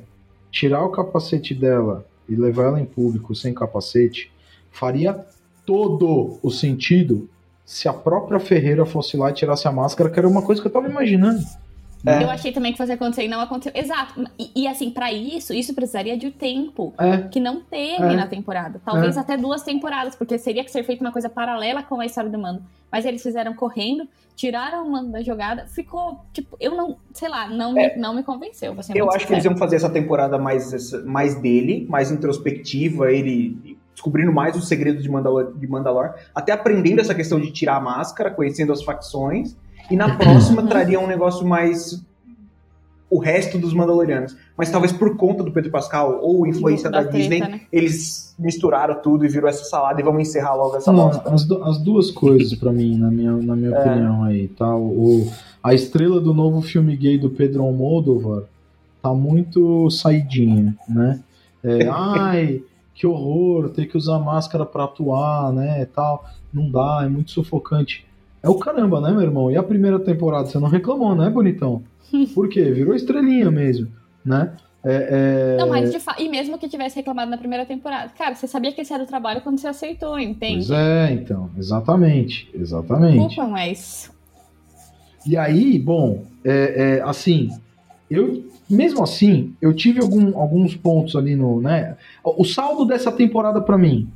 tirar o capacete dela e levar ela em público sem capacete faria todo o sentido se a própria Ferreira fosse lá e tirasse a máscara, que era uma coisa que eu tava imaginando.
É.
Eu achei também que fosse acontecer e não aconteceu. Exato. E, e, assim, pra isso, isso precisaria de tempo.
É,
Que não teve
É.
na temporada. Talvez até duas temporadas, porque seria que ser feita uma coisa paralela com a história do Mando. Mas eles fizeram correndo, tiraram o Mando da jogada, ficou, tipo, eu não, sei lá, não, me, não me convenceu.
Eu acho que eles iam fazer essa temporada mais, mais dele, mais introspectiva, ele descobrindo mais os segredos de Mandalor, de Mandalor, até aprendendo essa questão de tirar a máscara, conhecendo as facções, e na próxima traria um negócio mais o resto dos Mandalorianos. Mas talvez por conta do Pedro Pascal ou influência da,
treta,
Disney,
né?
eles misturaram tudo e virou essa salada e vamos encerrar logo essa
Não,
bosta.
as, du- as duas coisas pra mim, na minha, na minha
É.
opinião aí, tá? O, a estrela do novo filme gay do Pedro Almodóvar tá muito saidinha, né? É, ai, que horror, ter que usar máscara pra atuar, né, tal. Não dá, é muito sufocante. É o caramba, né, meu irmão? E a primeira temporada, você não reclamou, né, bonitão? Por quê? Virou estrelinha mesmo, né? É, é...
Não, mas de fato. E mesmo que tivesse reclamado na primeira temporada. Cara, você sabia que esse era o trabalho quando você aceitou, entende?
Pois é, então, exatamente, exatamente.
Desculpa, mas.
E aí, bom, é, é, assim, eu mesmo assim, eu tive algum- alguns pontos ali no, né? O saldo dessa temporada pra mim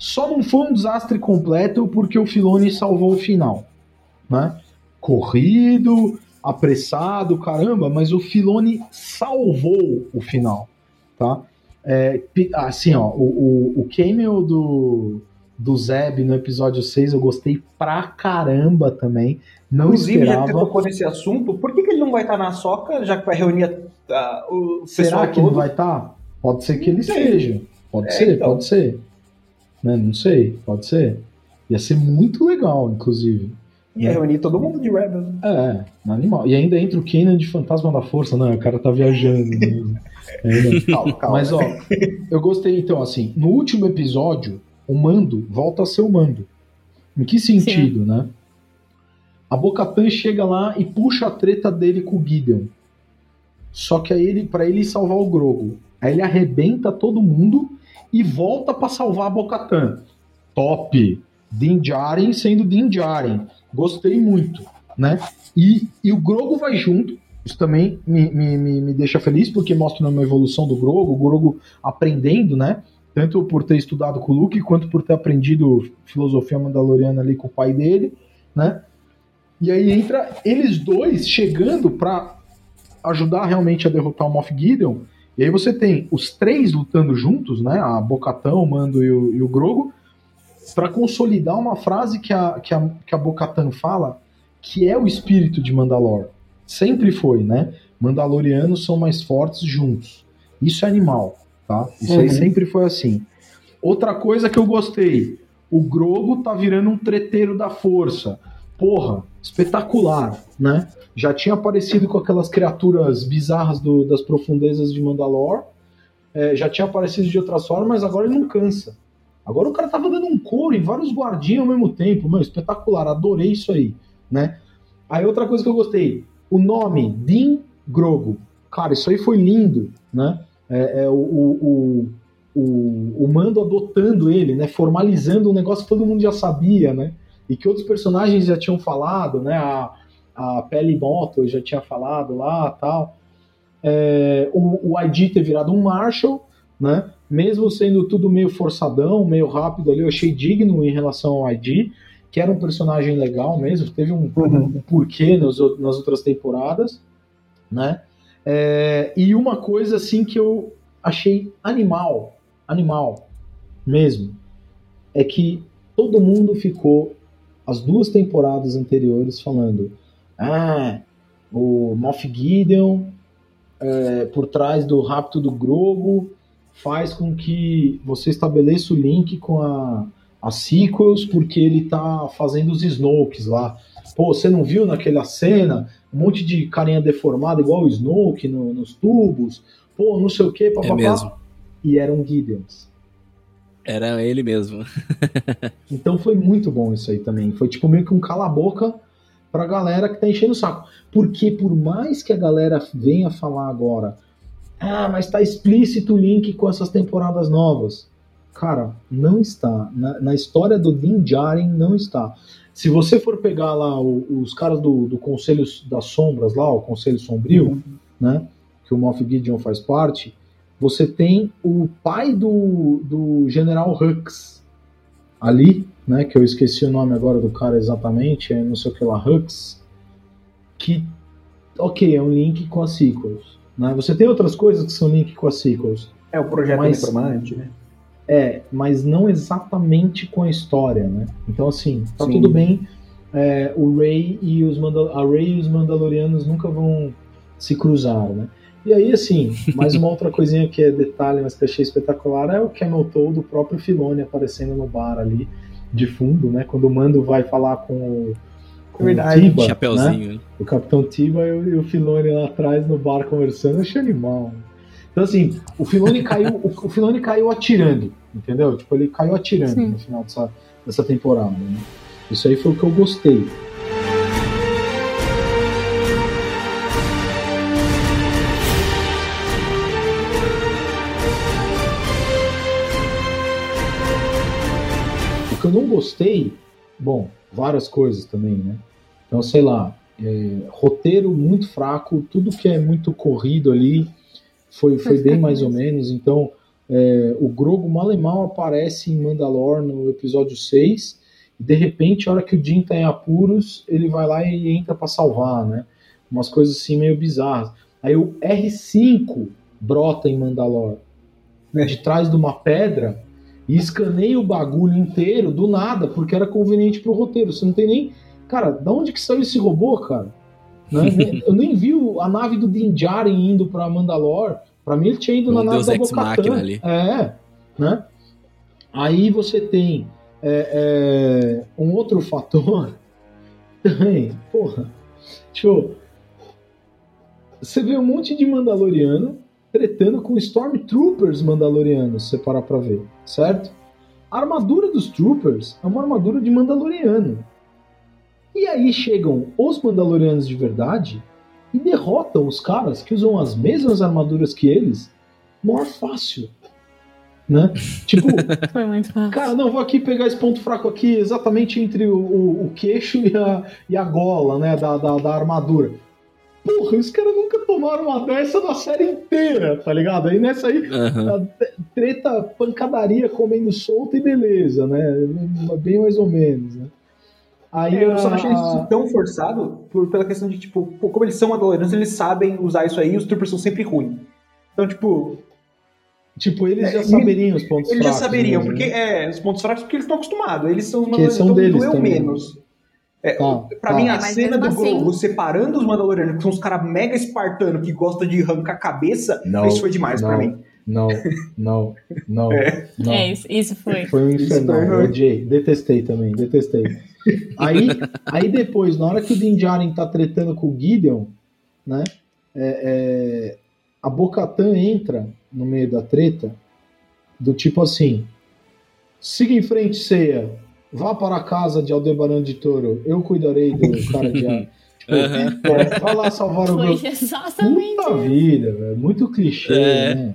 só não foi um desastre completo porque o Filoni salvou o final, né? Corrido, apressado, caramba, mas o Filoni salvou o final, tá? É, assim, ó, o, o, o cameo do, do Zeb no episódio 6 eu gostei pra caramba também. Não
Inclusive, já que
esperava.
tocou nesse assunto, por que, que ele não vai estar na soca, já que vai reunir o
Será que
todo?
não vai estar? Pode ser que ele esteja. Pode
É,
ser,
então.
pode ser. Né? Não sei, pode ser. Ia ser muito legal, inclusive.
Ia reunir todo mundo de Rebels.
É, no animal. E ainda entra o Kanan de Fantasma da Força, não, o cara tá viajando. né? Ainda-
Calma, calma.
Mas, ó, eu gostei, então, assim, no último episódio, o Mando volta a ser o Mando. Em que sentido, né? A Bocatan chega lá e puxa a treta dele com o Gideon. Só que aí ele, para ele salvar o Grogo, aí ele arrebenta todo mundo e volta pra salvar a Bocatan. Top! Din Djarin sendo Din Djarin. Gostei muito, né? E, e o Grogo vai junto. Isso também me, me, me, deixa feliz, porque mostra uma evolução do Grogo, o Grogo aprendendo, né? Tanto por ter estudado com o Luke, quanto por ter aprendido filosofia mandaloriana ali com o pai dele, né? E aí entra eles dois chegando pra ajudar realmente a derrotar o Moff Gideon. E aí você tem os três lutando juntos, né? A Bocatão, o Mando e o, e o Grogo, para consolidar uma frase que a, que a, que a Bocatan fala, que é o espírito de Mandalor. Sempre foi, né? Mandalorianos são mais fortes juntos. Isso é animal, tá? Isso aí
Uhum.
sempre foi assim. Outra coisa que eu gostei, o Grogo tá virando um treteiro da força. Porra, espetacular, né? Já tinha aparecido com aquelas criaturas bizarras do- das profundezas de Mandalor. é, já tinha aparecido de outras formas, mas agora ele não cansa. Agora o cara tava dando um couro em vários guardinhas ao mesmo tempo. Meu, espetacular, adorei isso aí, né? Aí outra coisa que eu gostei, o nome, Din Grogo. Cara, isso aí foi lindo, né? É, é, o, o, o, o, o Mando adotando ele, né? Formalizando um negócio que todo mundo já sabia, né? E que outros personagens já tinham falado, né? A, a Pele Moto já tinha falado lá tal. É, o, o ID ter virado um Marshall, né? Mesmo sendo tudo meio forçadão, meio rápido ali, eu achei digno em relação ao ID, que era um personagem legal mesmo, teve um,
Uhum.
um porquê nos nas outras temporadas, né? É, e uma coisa assim que eu achei animal, animal mesmo, é que todo mundo ficou as duas temporadas anteriores falando, ah, o Moff Gideon é, por trás do rapto do Grogu faz com que você estabeleça o link com a, a sequels porque ele tá fazendo os Snokes lá. Pô, você não viu naquela cena um monte de carinha deformada igual o Snoke no- nos tubos? Pô, não sei o que, papapá.
É mesmo.
E eram Gideons.
Era ele mesmo.
Então foi muito bom isso aí também. Foi tipo meio que um cala-boca pra galera que tá enchendo o saco. Porque por mais que a galera venha falar agora, ah, mas tá explícito o link com essas temporadas novas. Cara, não está. Na, na história do Din Djarin, não está. Se você for pegar lá o- os caras do, do Conselho das Sombras, lá, o Conselho Sombrio, né, que o Moff Gideon faz parte, você tem o pai do, do General Hux ali, né, que eu esqueci o nome agora do cara exatamente, é não sei o que lá, Hux, que, ok, é um link com as sequels. Né? Você tem outras coisas que são link com as sequels,
É o projeto
Mas-
Necromante, né?
é, mas não exatamente com a história, né? Então, assim, tá
Sim.
tudo bem. é, o Rey e os Mandal a Rey e os Mandalorianos nunca vão se cruzar, né? E aí, assim, mais uma outra coisinha que é detalhe, mas que achei espetacular é o Camel Toe do próprio Filone aparecendo no bar ali, de fundo, né? Quando o Mando vai falar com o, com o. Tiba, né? O Capitão Tiba e o, e o Filone lá atrás no bar conversando, eu achei animal. Então, assim, o Filone caiu, o, o Filone caiu atirando, entendeu? Tipo, ele caiu atirando
Sim.
no final dessa, dessa temporada. né? Isso aí foi o que eu gostei. Eu não gostei, bom, várias coisas também, né? Então, sei lá, é, roteiro muito fraco, tudo que é muito corrido ali foi, foi bem mais ou menos. Então, é, o Grogo mal e mal aparece em Mandalore no episódio 6, e de repente, a hora que o Jin tá em apuros, ele vai lá e entra para salvar, né? Umas coisas assim meio bizarras. Aí o R5 brota em Mandalore, né, de trás de uma pedra, e escaneia o bagulho inteiro do nada, porque era conveniente pro roteiro. Você não tem nem. Cara, da onde que saiu esse robô, cara? Né? Eu nem vi a nave do Din Djarin indo pra Mandalore. Pra mim, ele tinha ido na nave
Deus
da.
Machina ali.
É, né? Aí você tem é, é, um outro fator também, porra. Tipo, você vê um monte de Mandaloriano tretando com Stormtroopers Mandalorianos, se você parar pra ver, certo? A armadura dos Troopers é uma armadura de Mandaloriano. E aí chegam os Mandalorianos de verdade e derrotam os caras que usam as mesmas armaduras que eles, maior fácil. Né? Tipo,
Foi muito fácil.
Cara, não, vou aqui pegar esse ponto fraco aqui, exatamente entre o, o, o queixo e a, e a gola, né, da, da, da armadura. Porra, os caras nunca tomaram uma dessa na série inteira, tá ligado? Aí nessa aí, te- treta, pancadaria comendo solta e beleza, né? Bem mais ou menos, né? Aí
É, eu só achei isso tão forçado por, pela questão de, tipo, pô, como eles são Mandalorianos, eles sabem usar isso aí e os Troopers são sempre ruins. Então, tipo,
Tipo, eles já
É,
saberiam os pontos
eles já
fracos.
saberiam,
mesmo,
porque
né?
é, os pontos fracos porque eles estão acostumados. Eles são os
Que eles são
então
deles
doeu
também.
menos. É,
Tá,
pra
tá.
mim,
É,
a
mas
cena do
assim-
Grogu separando os Mandalorianos, que são os caras mega espartanos que gostam de arrancar a cabeça,
Não,
isso foi demais pra
não.
mim.
Não, não, não, não.
É, isso, isso foi.
Foi um infernal,
Isso
eu odiei, detestei também, detestei. Aí, aí depois, na hora que o Din Djarin tá tretando com o Gideon, né, é, é, a Bocatan entra no meio da treta, do tipo assim, siga em frente, ceia, vá para a casa de Aldebaran de Touro, eu cuidarei do cara de ar. Tipo,
Aham.
é, vai lá salvar o
Foi
Grogu.
exatamente.
Puta vida, velho. Muito clichê,
É.
né?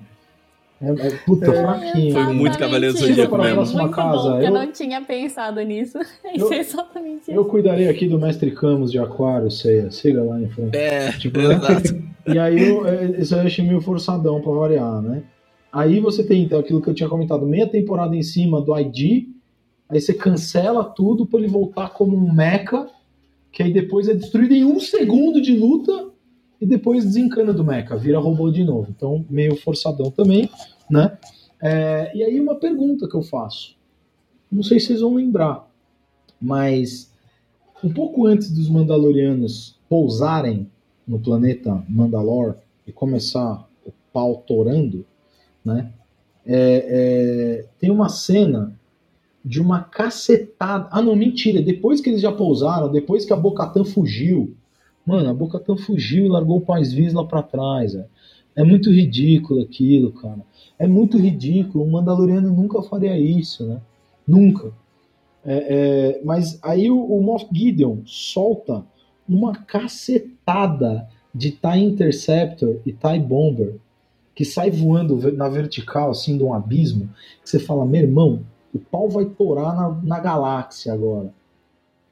É, é, puta, fraquinho.
Foi muito Cavaleiros do Zodíaco mesmo.
próxima
Muito
casa.
bom, porque eu...
Eu-
não tinha pensado nisso. Isso
Eu-
é exatamente isso.
Eu cuidarei aqui do mestre Camus de Aquário, ceia. Siga lá em frente.
É,
Tipo, né?
exato.
E aí, eu, é, isso aí eu achei meio forçadão pra variar, né? Aí você tem, então, aquilo que eu tinha comentado, meia temporada em cima do ID, aí você cancela tudo pra ele voltar como um mecha, que aí depois é destruído em um segundo de luta, e depois desencana do mecha, vira robô de novo. Então, meio forçadão também, né? É, e aí uma pergunta que eu faço. Não sei se vocês vão lembrar, mas um pouco antes dos Mandalorianos pousarem no planeta Mandalor e começar o pau torando, né? É, é, tem uma cena de uma cacetada. Ah, não, mentira. Depois que eles já pousaram, depois que a Bocatan fugiu, mano, a Bocatan fugiu e largou o Paz Vizla pra trás. velho. É muito ridículo aquilo, cara. É muito ridículo. Um Mandaloriano nunca faria isso, né? Nunca. É, é, mas aí o, o Moff Gideon solta uma cacetada de TIE Interceptor e TIE Bomber que sai voando na vertical, assim, de um abismo, que você fala, meu irmão, o pau vai torar na, na galáxia agora.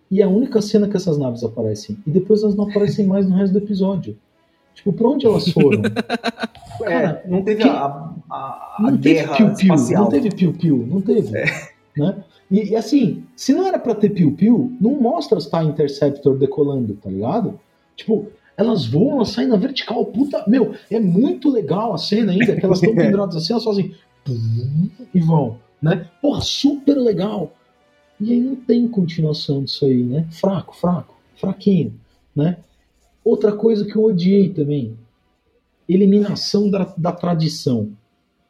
E é a única cena que essas naves aparecem. E depois elas não aparecem mais no resto do episódio. Tipo, pra onde elas foram? Cara,
É, não teve
que-
a, a, a
não teve
guerra
piu-piu,
espacial.
não teve piu-piu, não teve. Né? E, e assim, se não era pra ter piu-piu, não mostra os TIE Interceptor decolando, tá ligado? Tipo, elas voam, elas saem na vertical, puta, meu, é muito legal a cena ainda, que elas estão penduradas assim, elas fazem e vão, né? Porra, super legal. E aí não tem continuação disso aí, né? Fraco, fraco, fraquinho, né? Outra coisa que eu odiei também, eliminação da, da tradição.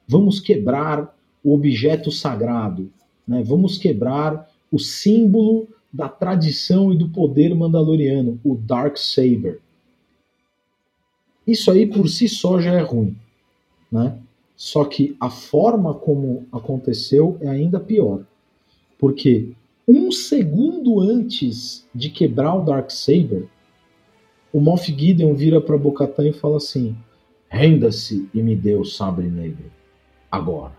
Vamos quebrar o objeto sagrado, né? Vamos quebrar o símbolo da tradição e do poder mandaloriano, o Dark Saber. Isso aí por si só já é ruim, né? Só que a forma como aconteceu é ainda pior. Porque um segundo antes de quebrar o Dark Saber, o Moff Gideon vira para Bocatan e fala assim: Renda-se e me dê o sabre negro. Agora.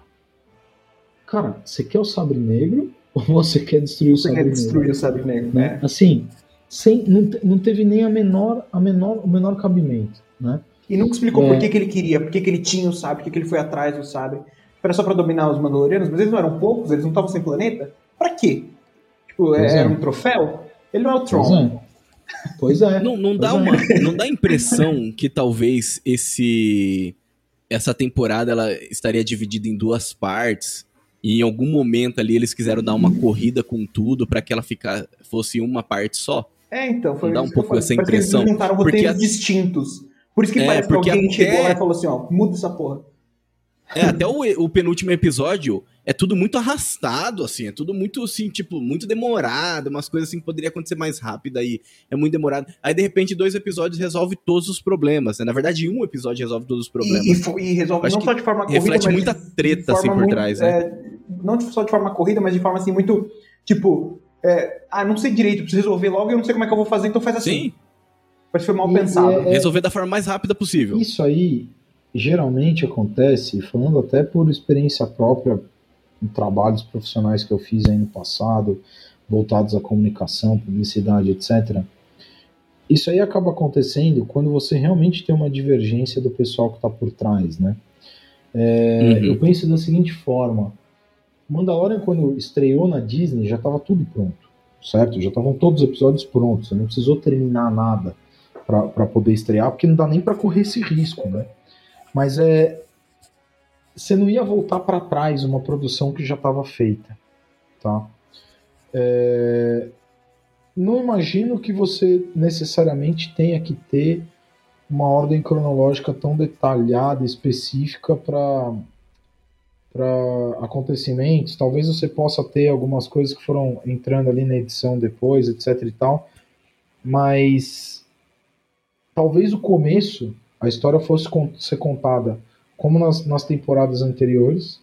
Cara, você quer o sabre negro ou você quer destruir o
Você
sabre
quer
negro?
destruir o sabre negro,
né? Assim, sem, não, não teve nem a menor, a menor, o menor cabimento, né?
E nunca explicou
É.
por que, que ele queria, por que, que ele tinha o sabre, por que, que ele foi atrás do sabre. Era só pra dominar os Mandalorianos, mas eles não eram poucos, eles não estavam sem planeta. Pra quê? Tipo,
Pois
era
é.
um troféu? Ele não é o
Pois
Tron.
é. Pois é.
Não, não dá
é.
uma, não dá a impressão que talvez esse essa temporada ela estaria dividida em duas partes e em algum momento ali eles quiseram dar uma corrida com tudo pra que ela ficar, fosse uma parte só.
É, então, foi
Dá um pouco
falei.
essa
eles
impressão,
juntaram
porque
roteiros
a-
distintos. Por isso que
É,
parece que alguém
até-
chegou lá e falou assim, ó, muda essa porra.
É, até o, o penúltimo episódio é tudo muito arrastado, assim, é tudo muito, assim, tipo, muito demorado, umas coisas assim que poderia acontecer mais rápido aí, é muito demorado. Aí, de repente, dois episódios resolve todos os problemas, né? Na verdade, um episódio resolve todos os problemas.
E, e e resolve não só de forma corrida,
reflete
mas
muita treta, assim, por
muito-
trás, né?
é, não só de forma corrida, mas de forma assim, muito, tipo, é, ah, não sei direito, preciso resolver logo e eu não sei como é que eu vou fazer, então faz assim.
Sim,
Mas foi mal
E-
pensado.
e é-
resolver da forma mais rápida possível.
Isso aí geralmente acontece, falando até por experiência própria em trabalhos profissionais que eu fiz aí no passado, voltados à comunicação, publicidade, etc. Isso aí acaba acontecendo quando você realmente tem uma divergência do pessoal que está por trás, né? É,
Uhum.
Eu penso da seguinte forma: Mandalorian, quando estreou na Disney, já estava tudo pronto, certo? Já estavam todos os episódios prontos, não precisou terminar nada para poder estrear, porque não dá nem para correr esse risco, né? Mas é. Você não ia voltar para trás uma produção que já estava feita, tá? É, não imagino que você necessariamente tenha que ter uma ordem cronológica tão detalhada, específica para para acontecimentos. Talvez você possa ter algumas coisas que foram entrando ali na edição depois, etc e tal, mas talvez o começo a história fosse ser contada como nas, nas temporadas anteriores.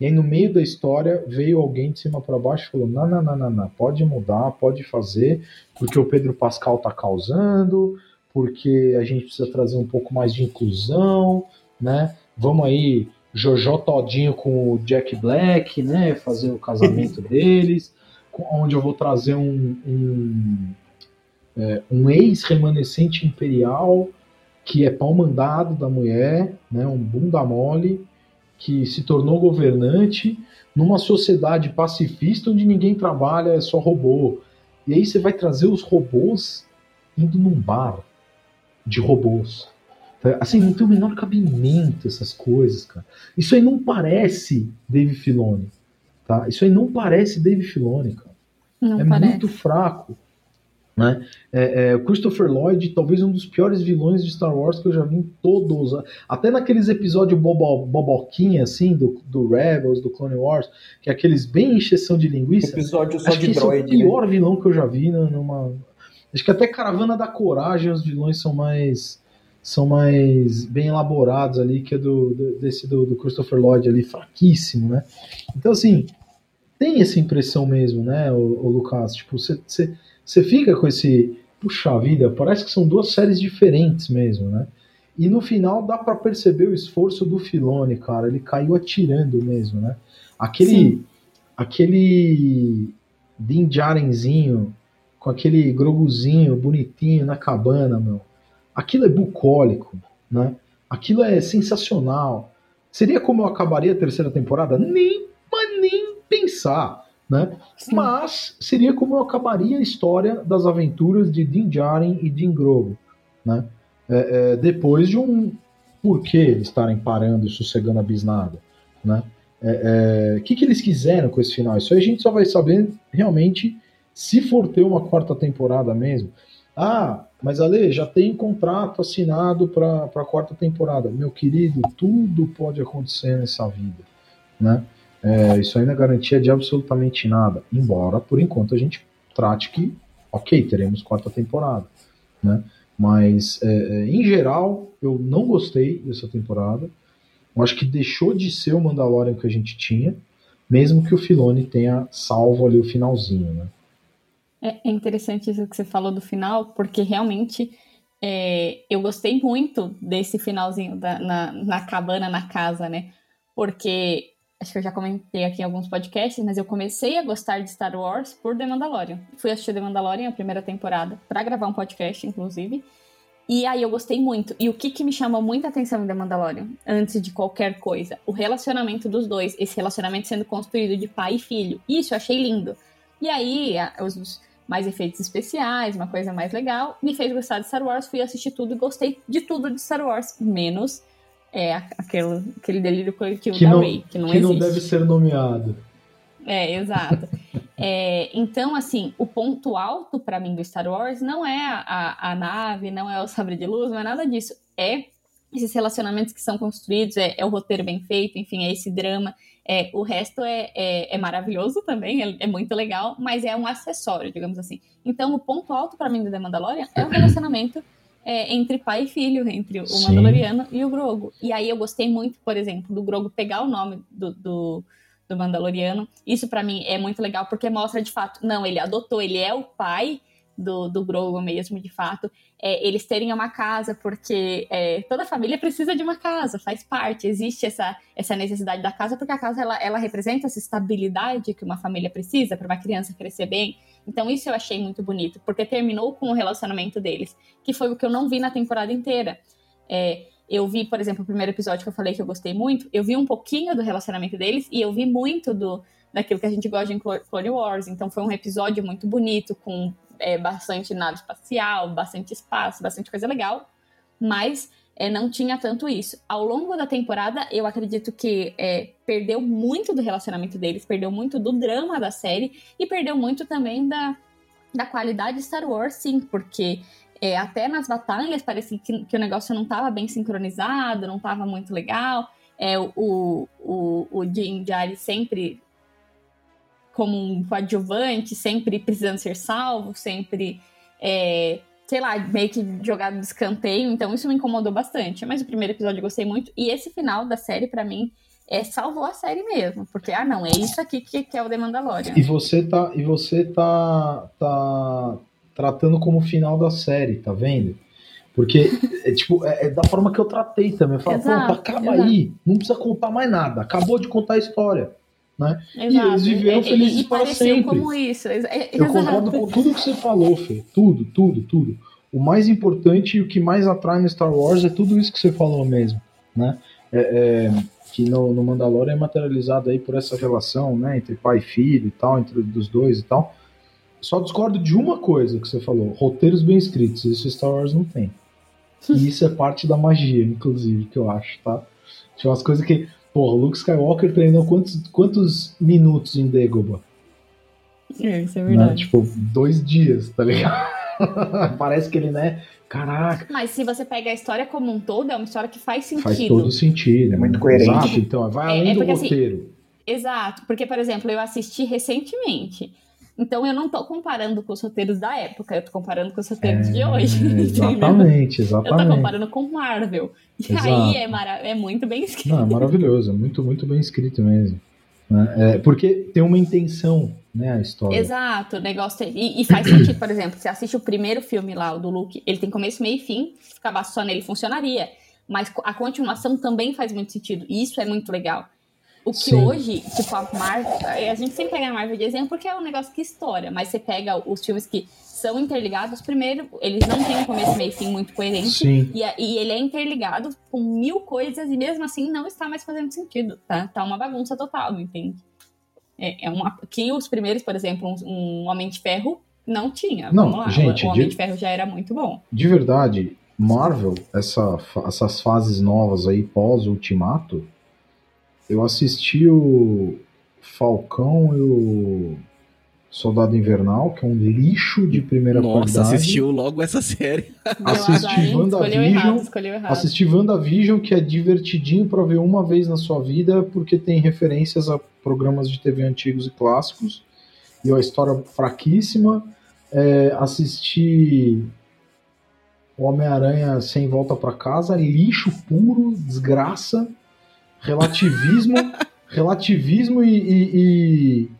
E aí no meio da história veio alguém de cima para baixo e falou: não, não, não, não, não, pode mudar, pode fazer, porque o Pedro Pascal tá causando, porque a gente precisa trazer um pouco mais de inclusão, né? Vamos aí, Jojo Todinho com o Jack Black, né? Fazer o casamento deles, onde eu vou trazer um, um, é, um ex-remanescente imperial que é pau mandado da mulher, né? Um bunda mole que se tornou governante numa sociedade pacifista onde ninguém trabalha, é só robô. E aí você vai trazer os robôs indo num bar de robôs. Tá? Assim, não tem o menor cabimento essas coisas, cara. Isso aí não parece Dave Filoni, tá? Isso aí não parece Dave Filoni, cara.
Não
é
parece.
muito fraco. Né? É, é, o Christopher Lloyd, talvez um dos piores vilões de Star Wars que eu já vi em todos. Até naqueles episódios bobo, boboquinha, assim, do, do Rebels, do Clone Wars, que é aqueles bem encheção de linguiça.
Episódio só
Acho que
de droid,
é o
né?
pior vilão que eu já vi né, numa. Acho que até Caravana da Coragem os vilões são mais são mais bem elaborados ali que é do, do- desse do, do Christopher Lloyd ali fraquíssimo, né? Então assim tem essa impressão mesmo, né, o, Lucas? Tipo você você- fica com esse puxa vida, parece que são duas séries diferentes mesmo, né? E no final dá pra perceber o esforço do Filone, cara. Ele caiu atirando mesmo, né? Aquele
Sim.
aquele Din Djarinzinho com aquele groguzinho bonitinho na cabana, meu. Aquilo é bucólico, né? Aquilo é sensacional. Seria como eu acabaria a terceira temporada? Nem, mas nem pensar, né?
Sim.
Mas seria como eu acabaria a história das aventuras de Din Djarin e Din Grogu, né? É, é, depois de um porquê eles estarem parando e sossegando a bisnada, né? É, é, O que, que eles quiseram com esse final? Isso aí a gente só vai saber realmente se for ter uma quarta temporada mesmo. Ah, mas Ale, já tem contrato assinado para a quarta temporada. Meu querido, tudo pode acontecer nessa vida, né? É, isso aí não é garantia de absolutamente nada. Embora, por enquanto, a gente trate que, ok, teremos quarta temporada, né? Mas, é, é, em geral, eu não gostei dessa temporada. Eu acho que deixou de ser o Mandalorian que a gente tinha, mesmo que o Filoni tenha salvo ali o finalzinho, né?
É é interessante isso que você falou do final, porque realmente é, eu gostei muito desse finalzinho da- na, na cabana, na casa, né? Porque acho que eu já comentei aqui em alguns podcasts, mas eu comecei a gostar de Star Wars por The Mandalorian. Fui assistir The Mandalorian, a primeira temporada, pra gravar um podcast, inclusive. E aí eu gostei muito. E o que, que me chamou muita atenção em The Mandalorian, antes de qualquer coisa? O relacionamento dos dois. Esse relacionamento sendo construído de pai e filho. Isso eu achei lindo. E aí, os mais efeitos especiais, uma coisa mais legal, me fez gostar de Star Wars. Fui assistir tudo e gostei de tudo de Star Wars. Menos é, aquele, aquele delírio coletivo
Que
da
não,
Rey, que não
que
existe.
não deve ser nomeado.
É, exato. É, então, assim, o ponto alto pra mim do Star Wars não é a, a nave, não é o sabre de luz, não é nada disso. É esses relacionamentos que são construídos, é, é, o roteiro bem feito, enfim, é esse drama. É, o resto é, é, é maravilhoso também, é, é, muito legal, mas é um acessório, digamos assim. Então, o ponto alto para mim do The Mandalorian é o relacionamento é, entre pai e filho, entre o Sim. Mandaloriano e o Grogo. E aí eu gostei muito, por exemplo, do Grogo pegar o nome do, do, do Mandaloriano. Isso para mim é muito legal, porque mostra de fato, não, ele adotou, ele é o pai do, do Grogu mesmo, de fato, é, eles terem uma casa, porque é, toda família precisa de uma casa, faz parte, existe essa, essa necessidade da casa, porque a casa ela, ela representa essa estabilidade que uma família precisa para uma criança crescer bem. Então isso eu achei muito bonito, porque terminou com o relacionamento deles, que foi o que eu não vi na temporada inteira. É, eu vi, por exemplo, o primeiro episódio que eu falei que eu gostei muito, eu vi um pouquinho do relacionamento deles e eu vi muito do daquilo que a gente gosta em Clone Wars. Então foi um episódio muito bonito, com é, bastante nave espacial, bastante espaço, bastante coisa legal, mas é, não tinha tanto isso. Ao longo da temporada, eu acredito que é, perdeu muito do relacionamento deles, perdeu muito do drama da série e perdeu muito também da, da qualidade de Star Wars, sim, porque é, até nas batalhas parecia que, que o negócio não estava bem sincronizado, não estava muito legal. É, o, o, o Jim Jari sempre como um coadjuvante, sempre precisando ser salvo, sempre, é, sei lá, meio que jogado de escanteio. Então isso me incomodou bastante. Mas o primeiro episódio eu gostei muito. E esse final da série, para mim, é, salvou a série mesmo. Porque, ah, não, é isso aqui que, que é o The Mandalorian.
E você tá, e você tá, tá tratando como final da série, tá vendo? Porque, é, tipo, é, é, da forma que eu tratei também. Eu falo, pronto, acaba exato. aí. Não precisa contar mais nada. Acabou de contar a história. Né? Exato. E eles viveram felizes e, e para sempre.
como isso. É,
eu concordo com tudo que você falou, Fê. Tudo, tudo, tudo. O mais importante e o que mais atrai no Star Wars é tudo isso que você falou mesmo, né? É, é, que no, no Mandalorian é materializado aí por essa relação, né, entre pai e filho e tal, entre os dois e tal. Só discordo de uma coisa que você falou, roteiros bem escritos, isso Star Wars não tem. E isso é parte da magia, inclusive, que eu acho, tá? Tinha umas coisas que Porra, o Luke Skywalker treinou quantos, quantos minutos em Dagobah?
É, isso é verdade. Né?
Tipo, dois dias, tá ligado? Parece que ele, né? Caraca.
Mas se você pega a história como um todo, é uma história que faz sentido.
Faz todo sentido. É muito coerente. Exato, então, vai além é, é porque, do assim, roteiro. Assim,
exato, porque, por exemplo, eu assisti recentemente. Então eu não tô comparando com os roteiros da época, eu tô comparando com os roteiros é, de hoje.
Exatamente, exatamente.
Eu tô comparando com Marvel. E Exato. aí é, é muito bem escrito.
Não, é maravilhoso, é muito, muito bem escrito mesmo. Né? É, porque tem uma intenção, né, a história.
Exato, o negócio tem, e, e, faz sentido, por exemplo, você assiste o primeiro filme lá, o do Luke, ele tem começo, meio e fim, se acabasse só nele funcionaria. Mas a continuação também faz muito sentido, e isso é muito legal. O que Sim. hoje, tipo, a Marvel. A gente sempre pega a Marvel de exemplo porque é um negócio que história, mas você pega os filmes que são interligados, primeiro, eles não têm um começo, meio e fim muito coerente. E, e ele é interligado com mil coisas e mesmo assim não está mais fazendo sentido, tá? Tá uma bagunça total, entende? É, é uma. Que os primeiros, por exemplo, um, um Homem de Ferro não tinha.
Não, Vamos lá. Gente,
o Homem de... de Ferro já era muito bom.
De verdade, Marvel, essa, essas fases novas aí pós-Ultimato eu assisti o Falcão e o Soldado Invernal, que é um lixo de primeira Nossa, qualidade.
Nossa, assistiu logo essa série.
assisti WandaVision. Assisti WandaVision, que é divertidinho para ver uma vez na sua vida, porque tem referências a programas de TV antigos e clássicos. E a história fraquíssima. É, assisti Homem-Aranha sem volta para casa, lixo puro, desgraça relativismo, relativismo e, e, e,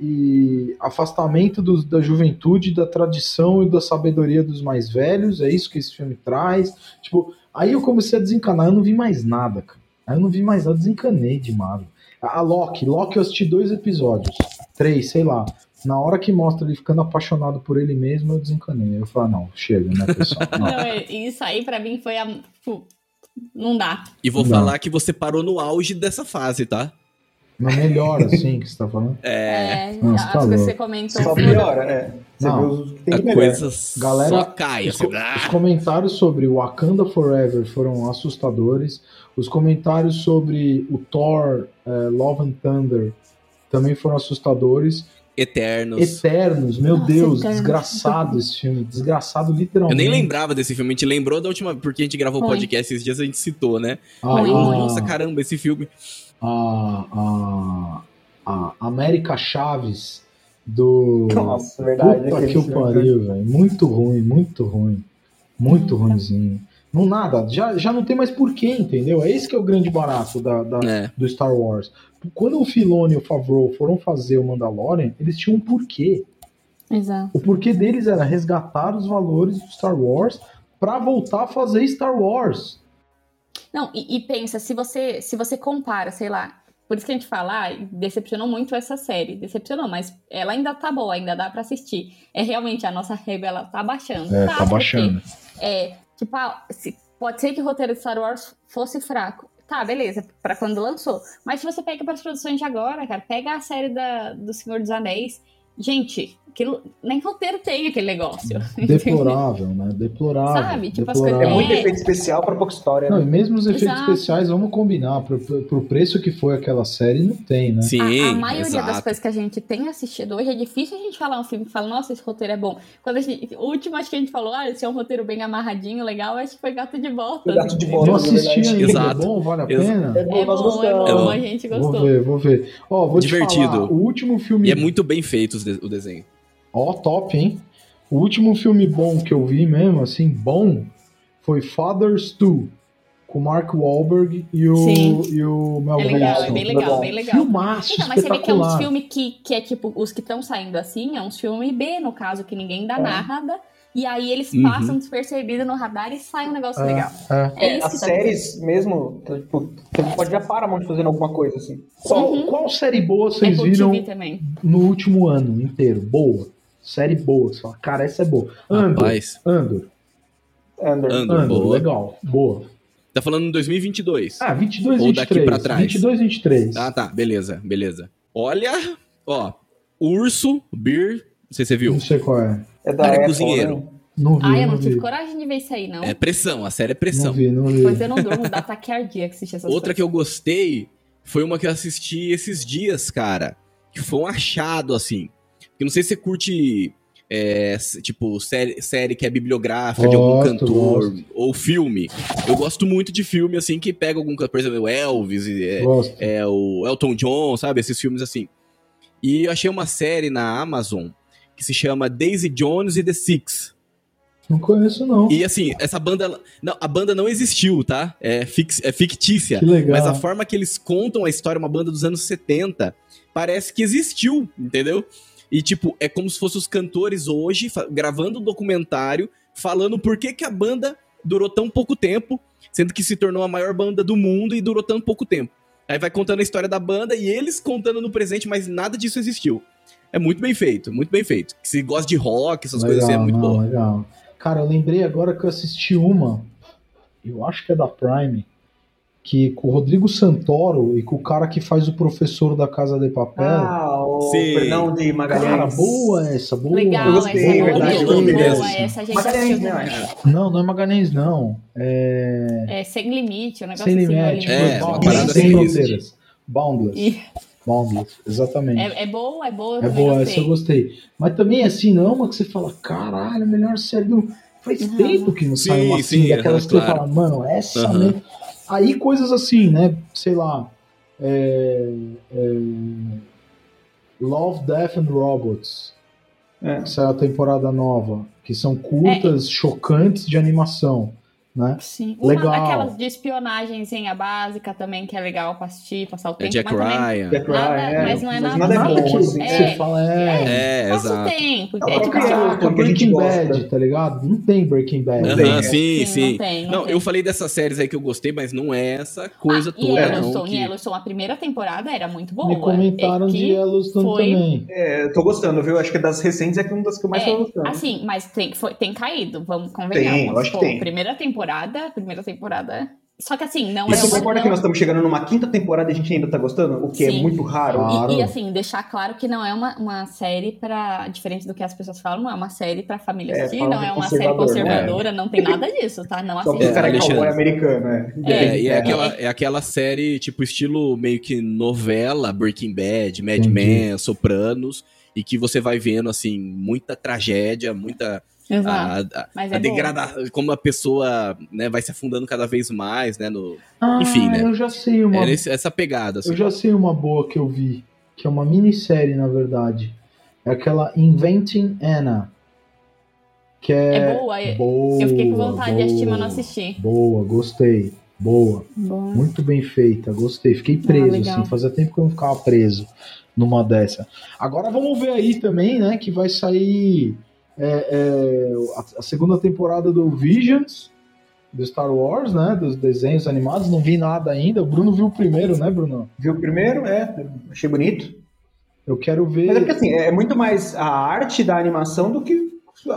e afastamento do, da juventude, da tradição e da sabedoria dos mais velhos. É isso que esse filme traz. Tipo, aí eu comecei a desencanar, eu não vi mais nada, cara. Aí eu não vi mais nada, desencanei de Marvel. A Loki, Loki eu assisti dois episódios, três, sei lá. Na hora que mostra ele ficando apaixonado por ele mesmo, eu desencanei. Eu falei, ah, não, chega, né, pessoal? Não.
não, é, isso aí para mim foi a. Não dá.
E vou
não.
falar que você parou no auge dessa fase, tá?
Não melhora, assim, que você tá falando?
É. é Nossa, tá
que
você comentou.
Só piora, é. Você
não, tem a coisa Galera, só cai.
Os, os, comentários sobre Wakanda Forever foram assustadores. Os comentários sobre o Thor uh, Love and Thunder também foram assustadores.
Eternos.
Eternos, meu
Nossa,
Deus,
Eternos.
desgraçado esse filme. Desgraçado
Eu
literalmente.
nem lembrava desse filme, a gente lembrou da última, porque a gente gravou o podcast esses dias, a gente citou, né?
Ah,
Aí,
Foi.
nossa, caramba, esse filme.
a, a, a América Chaves do.
Nossa, verdade.
Puta
aquele
que
filme.
pariu, velho. Muito ruim, muito ruim. Muito ruimzinho. Não nada, já, já não tem mais porquê, entendeu? É esse que é o grande barato da, da-
É.
do Star Wars. Quando o Filoni e o Favreau foram fazer o Mandalorian, eles tinham um porquê.
Exato.
O porquê deles era resgatar os valores do Star Wars pra voltar a fazer Star Wars.
Não, e, e pensa, se você, se você compara, sei lá, por isso que a gente fala, ah, decepcionou muito essa série. Decepcionou, mas ela ainda tá boa, ainda dá pra assistir. É realmente a nossa régua, ela tá baixando.
É, tá
porque,
baixando.
É, tipo, ah, pode ser que o roteiro de Star Wars fosse fraco. Tá, beleza, pra quando lançou. Mas se você pega pras produções de agora, cara, pega a série da, do Senhor dos Anéis. Gente, aquilo, nem roteiro tem aquele negócio.
Deplorável, né? Deplorável.
Sabe? Tipo, as
deplorável.
É
coisas-
muito
É.
efeito especial pra pouca história.
Não,
né?
e mesmo os efeitos
Exato.
especiais, vamos combinar, pro, pro- pro preço que foi aquela série, não tem, né?
Sim,
a, a maioria das
exato.
coisas que a gente tem assistido hoje é difícil a gente falar um filme e falar, nossa, esse roteiro é bom. Quando a gente, o último acho que a gente falou, ah, esse é um roteiro bem amarradinho, legal, acho que foi Gato de Volta.
Gato de
entendeu?
Volta.
Não
é
assisti ainda,
Exato.
é bom, vale a pena?
É bom,
É bom, é bom,
É bom.
a gente
Vou
gostou.
ver, vou ver. Ó, vou te
Divertido.
falar, o último filme...
E é muito bem feito de- o desenho.
Ó, top, hein? O último filme bom que eu vi mesmo, assim, bom, foi Fathers 2, com o Mark Wahlberg e o,
Sim.
e o Mel
É legal, é bem legal, bem legal.
Filmaço,
Então, mas você vê que é uns filmes que, que é tipo, os que estão saindo assim, é uns filmes B, no caso, que ninguém dá
É.
nada. E aí eles
Uhum.
passam despercebidos no radar e sai um negócio legal.
É.
É
É,
isso
as
tá
séries mesmo, tipo, você pode ver a Paramount fazendo alguma coisa assim.
Qual,
Uhum.
qual série boa
É
vocês
Apple
viram
TV também.
no último ano inteiro? Boa. Série boa. Você fala, cara, essa é boa. Andor.
Rapaz,
Andor.
Andor.
Andor,
Andor,
boa.
legal. Boa.
Tá falando em 2022.
Ah, 22,
Ou
23.
daqui pra trás.
22, 23.
Ah, tá, beleza, beleza. Olha, ó, Urso, Beer, não sei se você viu.
Não sei qual é.
É da
Cara,
Apple,
cozinheiro.
né?
Não vi,
Ah, eu
não
não
vi.
tive coragem de ver isso aí, não.
É pressão, a série é
Não
pressão.
vi, não vi.
Pois eu não durmo, dá taquiardia que assiste essas
Outra que
coisas.
eu gostei foi uma que eu assisti esses dias, cara. Que foi um achado, assim. Que não sei se você curte, é, tipo, série, série que é bibliográfica de algum
Gosto,
cantor,
gosto.
ou filme. Eu gosto muito de filme, assim, que pega algum, por exemplo, o Elvis, é,
Gosto.
é, o Elton John, sabe? Esses filmes assim. E eu achei uma série na Amazon que se chama Daisy Jones e The Six.
Não conheço, não.
E assim, essa banda. Não, a banda não existiu, tá? É, fix, é fictícia.
Que legal.
Mas a forma que eles contam a história, uma banda dos anos 70, parece que existiu, entendeu? E, tipo, é como se fossem os cantores hoje gravando um documentário falando por que, que a banda durou tão pouco tempo, sendo que se tornou a maior banda do mundo e durou tão pouco tempo. Aí vai contando a história da banda e eles contando no presente, mas nada disso existiu. É muito bem feito, muito bem feito. Se gosta de rock, essas coisas assim, é muito
não,
bom.
Legal. Cara, eu lembrei agora que eu assisti uma, eu acho que é da Prime, que com o Rodrigo Santoro e com o cara que faz o professor da Casa de Papel.
Ah, o
Sim.
Fernão de Magalhães.
cara, boa essa, boa.
Legal,
Eu gostei,
essa é boa,
verdade,
boa,
eu gostei
boa,
dessa.
essa a gente
Magalhães,
assistiu
né.
Não, não é Magalhães, não. É.
É Sem Limite, o negócio
Sem
assim.
limite.
É, parada
sem
assim.
fronteiras. Boundless.
E-
Boundless, exatamente.
É, é boa, é boa, eu
É boa,
gostei.
essa eu gostei. Mas também, assim, não é uma que você fala, caralho, melhor série do. Faz
Não.
tempo que não
Sim,
sai uma assim,
sim,
daquelas
aham,
que você
claro.
fala, mano, essa mesmo. Aí coisas assim, né? Sei lá. é, é, Love, Death and Robots.
É.
Que saiu a temporada nova. Que são
É.
curtas, chocantes de animação. Né?
Sim. Uma
Legal.
daquelas de espionagemzinha básica também, que é legal pra assistir, passar o
É
tempo.
Jack
mas
Ryan.
Jack
Nada-
Ryan,
mas não é nada
nada é
Nada
bom,
que
assim.
É.
você fala, é.
É,
passa o
exato.
tempo.
É
É, tipo, assim,
a gente
Breaking
gosta.
Bad, tá ligado? Não tem Breaking Bad.
Não tem,
Aham,
né?
sim,
Sim,
sim.
não tem, não
Não,
tem.
eu falei dessas séries aí que eu gostei, mas não é essa coisa
ah,
toda,
E
não.
Yellowstone,
que-
Yellowstone, a primeira temporada era muito boa.
Me comentaram
É
de Yellowstone
foi-
também.
É, tô gostando, viu? Acho que das recentes é que uma das que eu mais
É,
tô gostando.
assim, mas tem, foi, tem caído, vamos convenhamos.
Tem, eu acho que tem.
Primeira temporada, primeira temporada. Só que assim, não
Mas
é
você concorda
não-
que nós estamos chegando numa quinta temporada e a gente ainda tá gostando? O que é
Sim.
muito raro.
Claro.
E, e, assim, deixar claro que não é uma, uma série pra. Diferente do que as pessoas falam, não é uma série pra família
É,
assistir, não é uma série
né?
conservadora, não tem nada disso, tá? Não
Só
assiste.
o cara é americano, é.
É, e é
É.
aquela, é aquela série, tipo, estilo meio que novela, Breaking Bad, Mad
Entendi.
Men, Sopranos, e que você vai vendo, assim, muita tragédia, muita.
Exato.
A, a,
é boa.
degradação, como a pessoa né, vai se afundando cada vez mais, né? No,
Ah,
Enfim, né?
Eu já sei uma.
é nesse- essa pegada, assim.
Eu já sei uma boa que eu vi, que é uma minissérie, na verdade. É aquela Inventing Anna. Que é.
É boa, eu-
boa
Eu fiquei com vontade de assistir, mas não
boa,
assisti.
Boa, gostei. Boa.
Boa.
Muito bem feita, gostei. Fiquei preso,
legal.
assim. Fazia tempo que eu não ficava preso numa dessa. Agora vamos ver aí também, né? Que vai sair é, é, a, a segunda temporada do Visions, do Star Wars, né? Dos desenhos animados. Não vi nada ainda. O Bruno viu o primeiro, né, Bruno?
Viu o primeiro? É, achei bonito.
Eu quero ver.
Mas é porque assim, é muito mais a arte da animação do que.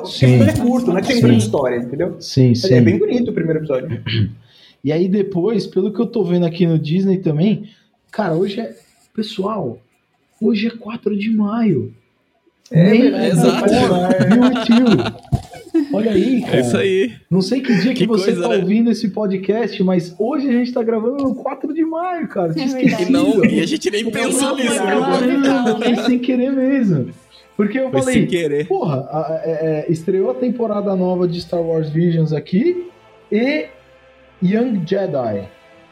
Sim.
Porque é curto, não é que tem grande história, entendeu?
Sim,
Mas
sim.
É bem bonito o primeiro episódio.
E aí depois, pelo que eu tô vendo aqui no Disney também, cara, hoje é. Pessoal, hoje é 4 de maio.
É verdade.
Exato.
Viu, tio? Olha aí, cara.
É isso aí.
Não sei que dia que,
Que
você
coisa,
tá
né?
ouvindo esse podcast, mas hoje a gente tá gravando no 4 de maio, cara.
É verdade.
E não, e a gente nem pensou nisso?
Caramba,
né?
foi sem querer mesmo. Porque eu
Foi sem
falei,
querer.
porra, a- é- é, estreou a temporada nova de Star Wars Visions aqui e Young Jedi,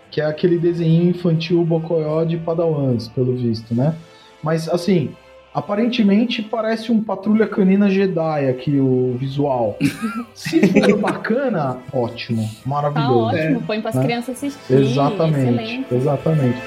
que é aquele desenho infantil bocoió de Padawans, pelo visto, né? Mas assim, aparentemente parece um Patrulha Canina Jedi aqui o visual. Se for bacana, ótimo,
Tá
maravilhoso.
ótimo, põe pras
Né?
crianças assistirem.
Exatamente,
Excelente.
exatamente.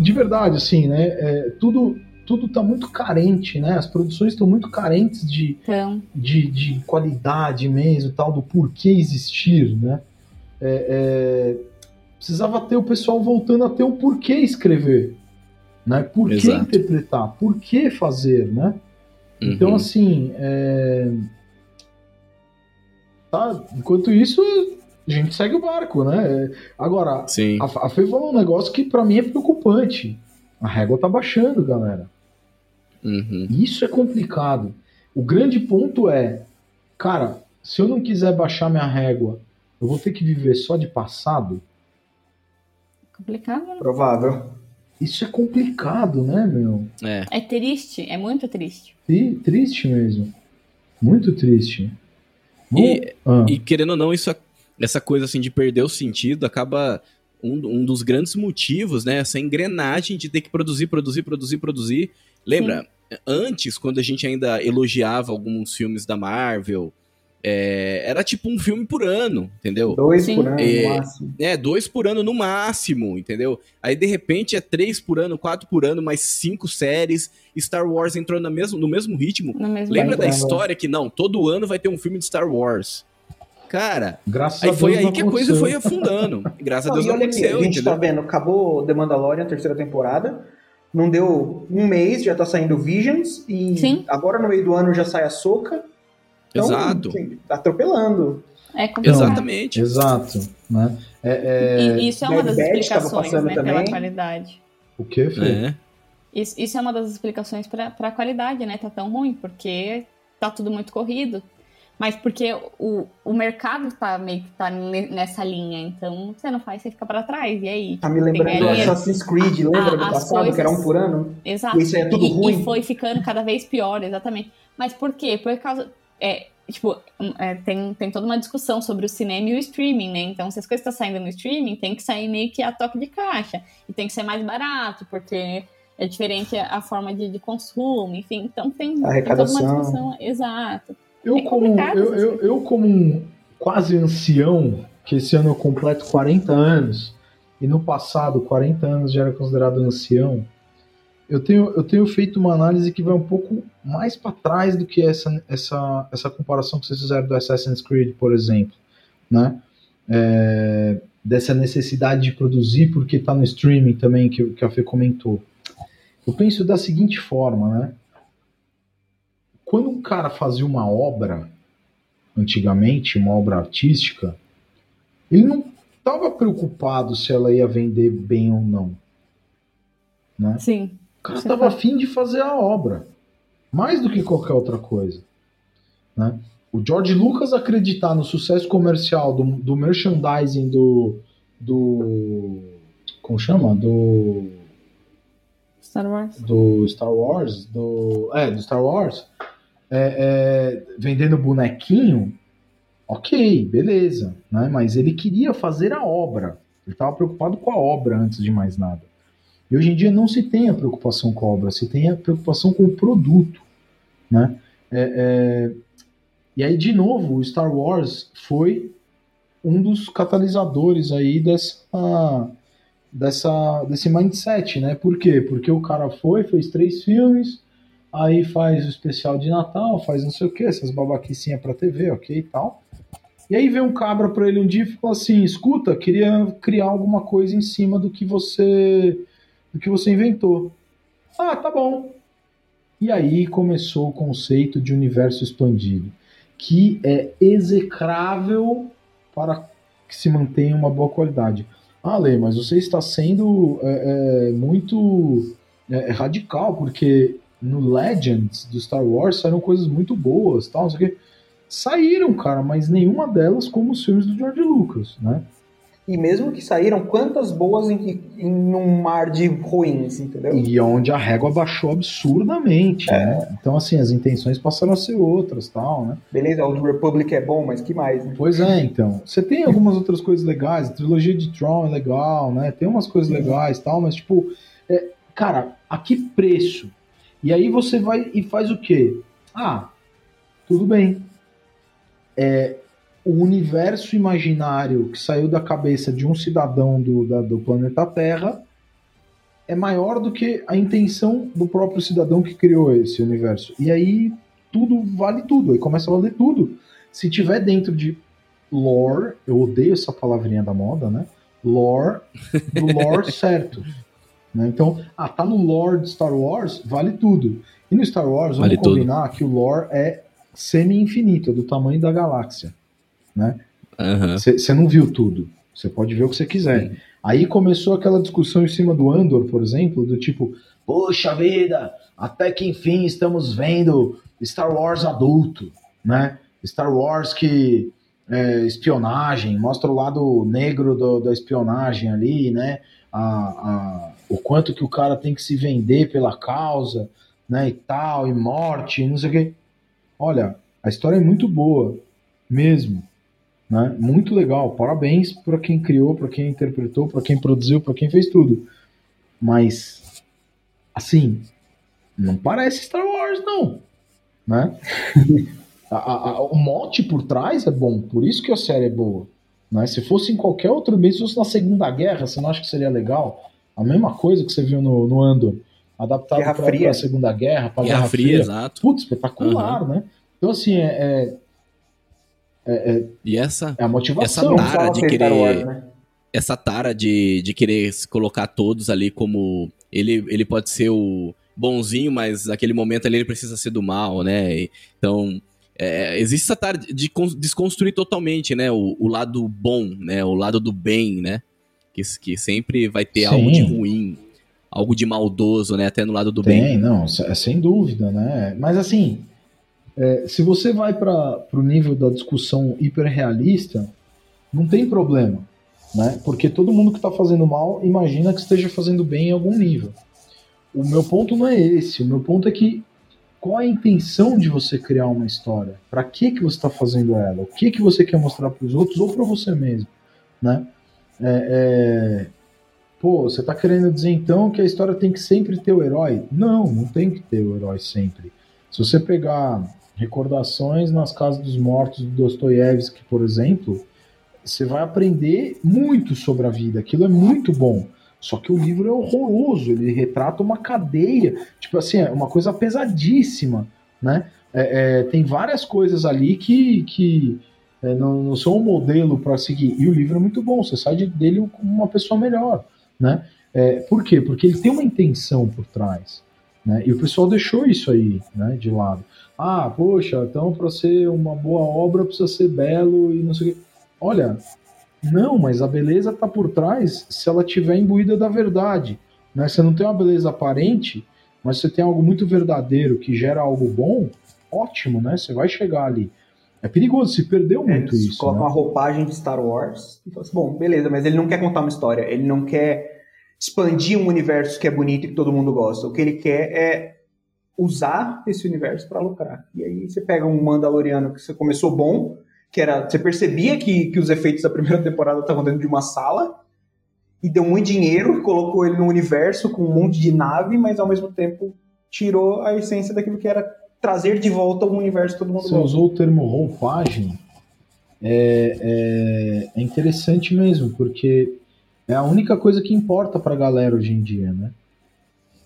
De verdade, assim, né? é, tudo tudo tá muito carente, né? As produções estão muito carentes de,
Então,
de, de qualidade mesmo, tal, do porquê existir, né? É, é, precisava ter o pessoal voltando a ter um porquê escrever, né? Por que interpretar, por que fazer, né? Então,
Uhum.
assim, é, tá, enquanto isso, a gente segue o barco, né? É, Agora,
Sim.
a, a Fê falou um negócio que pra mim é preocupante. A régua tá baixando, galera.
Uhum.
Isso é complicado. O grande ponto é, cara, se eu não quiser baixar minha régua, eu vou ter que viver só de passado?
complicado, né?
Provável.
Isso é complicado, né, meu?
É.
É triste, é muito triste.
Tri- triste mesmo. Muito triste.
E-
Ah,
E querendo ou não, isso, essa coisa assim de perder o sentido acaba um, um dos grandes motivos, né? Essa engrenagem de ter que produzir, produzir, produzir, produzir. Lembra? Antes, quando a gente ainda elogiava alguns filmes da Marvel, é, era tipo um filme por ano, entendeu?
Dois
Sim.
por ano,
É.
no máximo.
É, dois por ano no máximo, entendeu? Aí de repente é três por ano, quatro por ano, mais cinco séries. Star Wars entrou no mesmo, no mesmo ritmo.
No mesmo
Lembra da história que não, todo ano vai ter um filme de Star Wars. Cara,
graças
aí
a
foi
Deus
aí que a coisa foi afundando. Graças a
Não,
Deus
e
não aconteceu,
a gente
entendeu?
tá vendo, acabou The Mandalorian, terceira temporada. Não deu um mês, já tá saindo Visions. E
Sim.
agora no meio do ano já sai a Soca. Então,
Exato.
assim, tá atropelando.
É complicado.
Exatamente.
Exato, né? É, é,
E isso é uma
Bad
das
Batch tava
explicações, né, pela
também.
qualidade.
O que, Fê?
É.
Isso, isso é uma das explicações pra pra qualidade, né? Tá tão ruim, porque tá tudo muito corrido. Mas porque o, o mercado tá meio que tá ne- nessa linha, então você não faz, você fica pra trás. E aí?
Tá me lembrando do Assassin's Creed, lembra
Ah,
do
as
passado, que era um
coisas-
por ano?
Exato.
E isso é tudo
e,
ruim?
e foi ficando cada vez pior, exatamente. Mas por quê? Por causa. É, tipo, é, tem, tem toda uma discussão sobre o cinema e o streaming, né? Então, se as coisas estão saindo no streaming, tem que sair meio que a toque de caixa. E tem que ser mais barato, porque é diferente a, a forma de, de consumo, enfim. Então tem, tem toda uma discussão. Exato.
Eu,
É
como, eu, eu, eu, como um quase ancião, que esse ano eu completo 40 anos, e no passado 40 anos já era considerado ancião, eu tenho, eu tenho feito uma análise que vai um pouco mais para trás do que essa, essa, essa comparação que vocês fizeram do Assassin's Creed, por exemplo. Né? É, dessa necessidade de produzir porque está no streaming também, que, que a Fê comentou. Eu penso da seguinte forma, né? Quando um cara fazia uma obra, antigamente, uma obra artística, ele não estava preocupado se ela ia vender bem ou não. Né?
Sim.
O cara estava
tá-
afim de fazer a obra, mais do que qualquer outra coisa. Né? o George Lucas acreditar no sucesso comercial do, do merchandising do. do. Como chama? Do.
Star Wars.
Do Star Wars. Do. É, do Star Wars. É, é, vendendo bonequinho. Ok, beleza. Né? Mas ele queria fazer a obra. Ele estava preocupado com a obra antes de mais nada. E hoje em dia não se tem a preocupação com a obra, se tem a preocupação com o produto. Né? É, é, e aí, de novo, o Star Wars foi um dos catalisadores aí dessa, dessa, desse mindset, né? Por quê? Porque o cara foi, fez três filmes, aí faz o especial de Natal, faz não sei o que, essas babaquicinhas pra TV, ok e tal. E aí vem um cabra pra ele um dia e fala assim, escuta, queria criar alguma coisa em cima do que você do que você inventou. Ah, tá bom. E aí começou o conceito de universo expandido que é execrável para que se mantenha uma boa qualidade. Ah, Lê, mas você está sendo é, é, muito é, radical, porque no Legends do Star Wars saíram coisas muito boas, tal, não sei o quê. Saíram, cara, mas nenhuma delas como os filmes do George Lucas, né?
E mesmo que saíram, quantas boas em, em um mar de ruins, entendeu?
E onde a régua baixou absurdamente,
É.
né? Então, assim, as intenções passaram a ser outras, tal, né?
Beleza, o Republic é bom, mas que mais, né?
Pois é, então. Você tem algumas outras coisas legais, a trilogia de Tron é legal, né? Tem umas coisas legais tal, mas tipo, é, cara, a que preço? E aí você vai e faz o quê? Ah, tudo bem. É, o universo imaginário que saiu da cabeça de um cidadão do, da- do planeta Terra é maior do que a intenção do próprio cidadão que criou esse universo. E aí tudo vale tudo, aí começa a valer tudo. Se tiver dentro de lore, eu odeio essa palavrinha da moda, né? Lore, do lore certo. Né? Então, ah, tá no lore de Star Wars, vale tudo. E no Star Wars, vamos
Vale tudo.
combinar que o lore é semi-infinito, é do tamanho da galáxia. Né?
Aham.
Você não viu tudo. Você pode ver o que você quiser. Aí começou aquela discussão em cima do Andor, por exemplo, do tipo, poxa vida, até que enfim estamos vendo Star Wars adulto, né? Star Wars que é, espionagem, mostra o lado negro do- da espionagem ali, né? A, a- o quanto que o cara tem que se vender pela causa, né? E tal, e morte, não sei o quê. Olha, a história é muito boa, mesmo né? Muito legal. Parabéns para quem criou, para quem interpretou, para quem produziu, para quem fez tudo. Mas assim, não parece Star Wars não, né? A- a- o mote por trás é bom, por isso que a série é boa. Né? Se fosse em qualquer outro meio, se fosse na Segunda Guerra, você não acha que seria legal? A mesma coisa que você viu no, no Andor, adaptado
Guerra
para a Segunda Guerra, para
Guerra Fria, exato.
Putz, espetacular, né? Então, assim, é, é,
E essa,
é a motivação.
Essa tara de querer-
Wars, né?
essa tara de, de querer se colocar todos ali como. Ele, ele pode ser o bonzinho, mas naquele momento ali ele precisa ser do mal, né? Então. É, existe essa tara de con- desconstruir totalmente, né? O, o lado bom, né? O lado do bem, né? Que, que sempre vai ter
Sim.
algo de ruim, algo de maldoso, né? Até no lado do
Tem,
bem.
não, é sem dúvida, né? Mas assim, é, se você vai para o nível da discussão hiperrealista, não tem problema, né? Porque todo mundo que está fazendo mal imagina que esteja fazendo bem em algum nível. O meu ponto não é esse. O meu ponto é que qual é a intenção de você criar uma história? Para que que você está fazendo ela? O que que você quer mostrar para os outros ou para você mesmo, né? É, é, Pô, você tá querendo dizer então que a história tem que sempre ter o herói? Não, não tem que ter o herói sempre. Se você pegar recordações nas casas dos mortos do Dostoiévski, por exemplo, você vai aprender muito sobre a vida. Aquilo é muito bom. Só que o livro é horroroso, ele retrata uma cadeia, tipo assim, é uma coisa pesadíssima, né? É, é, tem várias coisas ali que, que é, não, não são um modelo para seguir. E o livro é muito bom, você sai de- dele como uma pessoa melhor, né? É, por quê? Porque ele tem uma intenção por trás, né? E o pessoal deixou isso aí, né, de lado. Ah, poxa, então para ser uma boa obra precisa ser belo e não sei o quê. Olha, não, mas a beleza tá por trás se ela tiver imbuída da verdade, né? Você não tem uma beleza aparente, mas você tem algo muito verdadeiro que gera algo bom, ótimo, né? Você vai chegar ali. É perigoso, se perdeu muito
Eles
isso.
colocam
né?
uma roupagem de Star Wars e falam assim, bom, beleza, mas ele não quer contar uma história, ele não quer expandir um universo que é bonito e que todo mundo gosta. O que ele quer é usar esse universo para lucrar. E aí você pega um Mandaloriano que você começou bom, que era, você percebia que, que os efeitos da primeira temporada estavam dentro de uma sala e deu muito dinheiro, colocou ele num universo com um monte de nave, mas ao mesmo tempo tirou a essência daquilo que era trazer de volta um universo todo mundo
Você
gosta.
usou o termo roupagem. É, é, é interessante mesmo, porque é a única coisa que importa pra galera hoje em dia, né?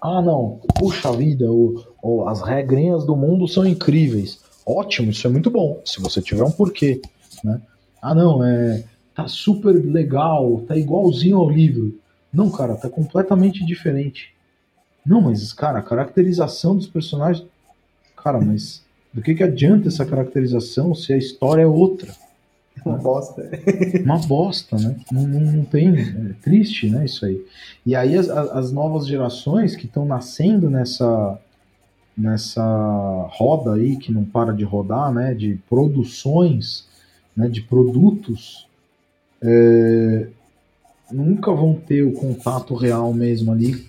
Ah, não, puxa vida, o, o- as regrinhas do mundo são incríveis. Ótimo, isso é muito bom, se você tiver um porquê, né? Ah, não, é, tá super legal, tá igualzinho ao livro. Não, cara, tá completamente diferente. Não, mas, cara, a caracterização dos personagens. Cara, mas do que, que adianta essa caracterização se a história é outra?
Uma bosta.
Uma bosta, né? Não, não, não tem. É triste, né? Isso aí. E aí as, as as novas gerações que estão nascendo nessa nessa roda aí que não para de rodar, né? De produções, né? De produtos, é, nunca vão ter o contato real mesmo ali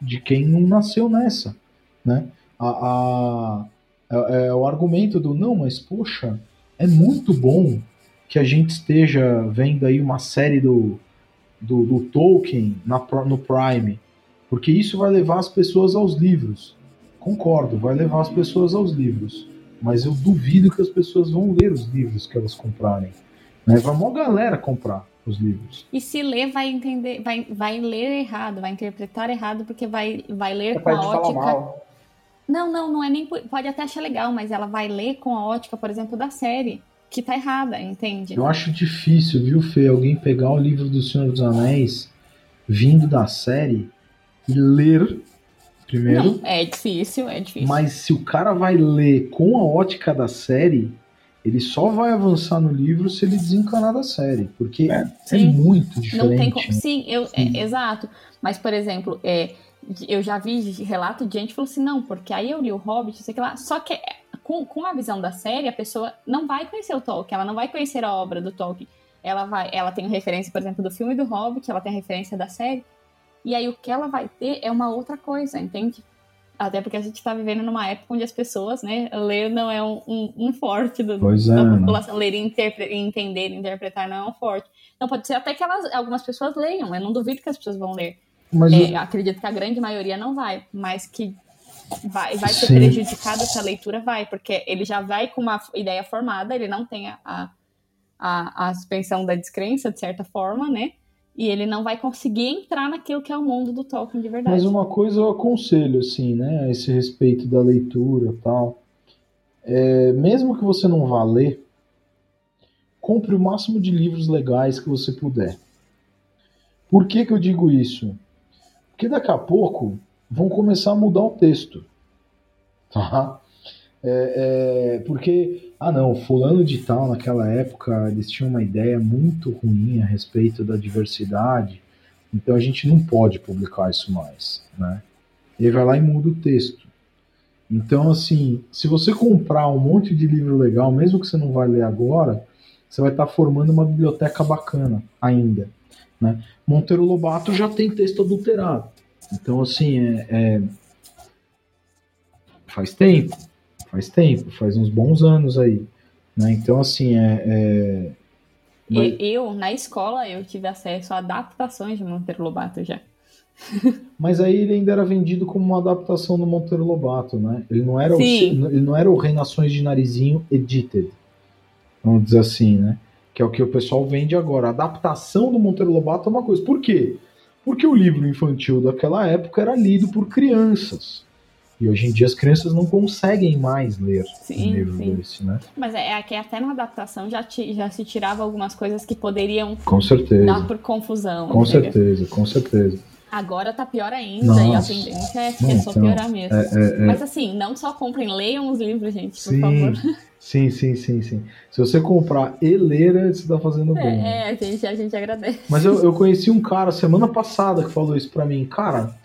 de quem não nasceu nessa, né? A, a- é, é o argumento do não, mas poxa, é muito bom que a gente esteja vendo aí uma série do, do, do Tolkien na, no Prime, porque isso vai levar as pessoas aos livros. Concordo, vai levar as pessoas aos livros, mas eu duvido que as pessoas vão ler os livros que elas comprarem. Né? Vai uma galera comprar os livros.
E se ler, vai entender, vai, vai ler errado, vai interpretar errado, porque vai, vai ler com
Capaz
a ótica. Não, não, não é nem. Pode até achar legal, mas ela vai ler com a ótica, por exemplo, da série, que tá errada, entende?
Eu acho difícil, viu, Fê, alguém pegar o livro do Senhor dos Anéis vindo da série e ler primeiro.
Não, é difícil, é difícil.
Mas se o cara vai ler com a ótica da série, ele só vai avançar no livro se ele desencanar da série. Porque é,
Sim.
muito
Não
diferente.
tem como.
né?
Sim, eu, é, exato. Mas, por exemplo, é, eu já vi relato de gente que falou assim, não, porque aí eu li o Hobbit, sei que lá. Só que é, com, com a visão da série, a pessoa não vai conhecer o Tolkien, ela não vai conhecer a obra do Tolkien. Ela vai, ela tem referência, por exemplo, do filme do Hobbit, ela tem a referência da série. E aí o que ela vai ter é uma outra coisa, entende? Até porque a gente tá vivendo numa época onde as pessoas, né, ler não é um, um, um forte do,
Pois é,
da
né?
população. Ler e interpre- entender, interpretar não é um forte. Então pode ser até que elas, algumas pessoas leiam, eu não duvido que as pessoas vão ler.
Mas
É,
eu-
acredito que a grande maioria não vai, mas que vai, vai ser
Sim.
prejudicada essa leitura, vai, porque ele já vai com uma ideia formada, ele não tem a, a, a suspensão da descrença, de certa forma, né? E ele não vai conseguir entrar naquilo que é o mundo do Tolkien de verdade.
Mas uma coisa eu aconselho, assim, né, a esse respeito da leitura e tal. É, mesmo que você não vá ler, compre o máximo de livros legais que você puder. Por que, que eu digo isso? Porque daqui a pouco vão começar a mudar o texto. Tá? É, é, porque, ah não, fulano de tal naquela época eles tinham uma ideia muito ruim a respeito da diversidade, então a gente não pode publicar isso mais, né? Ele vai lá e muda o texto. Então, assim, se você comprar um monte de livro legal, mesmo que você não vai ler agora, você vai estar formando uma biblioteca bacana ainda, né? Monteiro Lobato já tem texto adulterado. Então, assim, é, é- faz tempo, faz tempo, faz uns bons anos aí, né? Então, assim, é, é- mas-
Eu, na escola, eu tive acesso a adaptações de Monteiro Lobato já.
Mas aí ele ainda era vendido como uma adaptação do Monteiro Lobato, né? Ele não era, o, ele não era o Reinações de Narizinho Edited, vamos dizer assim, né? Que é o que o pessoal vende agora. A adaptação do Monteiro Lobato é uma coisa. Por quê? Porque o livro infantil daquela época era lido por crianças. E hoje em dia as crianças não conseguem mais ler
Sim,
um livro
sim.
desse, né?
Mas é, é que até na adaptação já, ti- já se tirava algumas coisas que poderiam
Com certeza.
dar por confusão.
Com certeza, com certeza.
Agora tá pior ainda e a
Nossa.
tendência é,
Não,
é só
então,
piorar mesmo.
É, é, é.
Mas assim, não só comprem, leiam os livros, gente, por
Sim,
favor.
sim, sim, sim, sim. Se você comprar e ler, você tá fazendo bom.
É, é, a gente, a gente agradece.
Mas eu, eu conheci um cara semana passada que falou isso pra mim. Cara,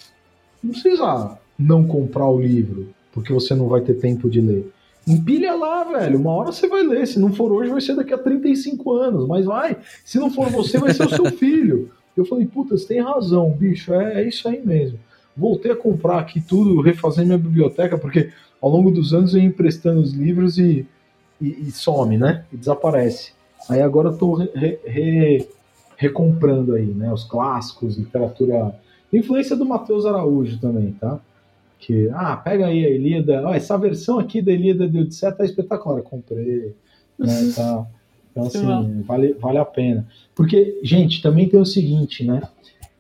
não precisa não comprar o livro, porque você não vai ter tempo de ler. Empilha lá, velho. Uma hora você vai ler. Se não for hoje, vai ser daqui a 35 anos. Mas vai. Se não for você, vai ser o seu filho. Eu falei, puta, você tem razão, bicho. É, é isso aí mesmo. Voltei a comprar aqui tudo, refazer minha biblioteca, porque ao longo dos anos eu ia emprestando os livros e, e, e some, né? E desaparece. Aí agora eu tô re, re, recomprando aí, né? Os clássicos, literatura. Influência do Matheus Araújo também, tá? Que, ah, pega aí a Ilíada. Ah, essa versão aqui da Ilíada de Odisseia tá espetacular. Comprei. Né, tá. Então, assim, vale, vale a pena. Porque, gente, também tem o seguinte, né?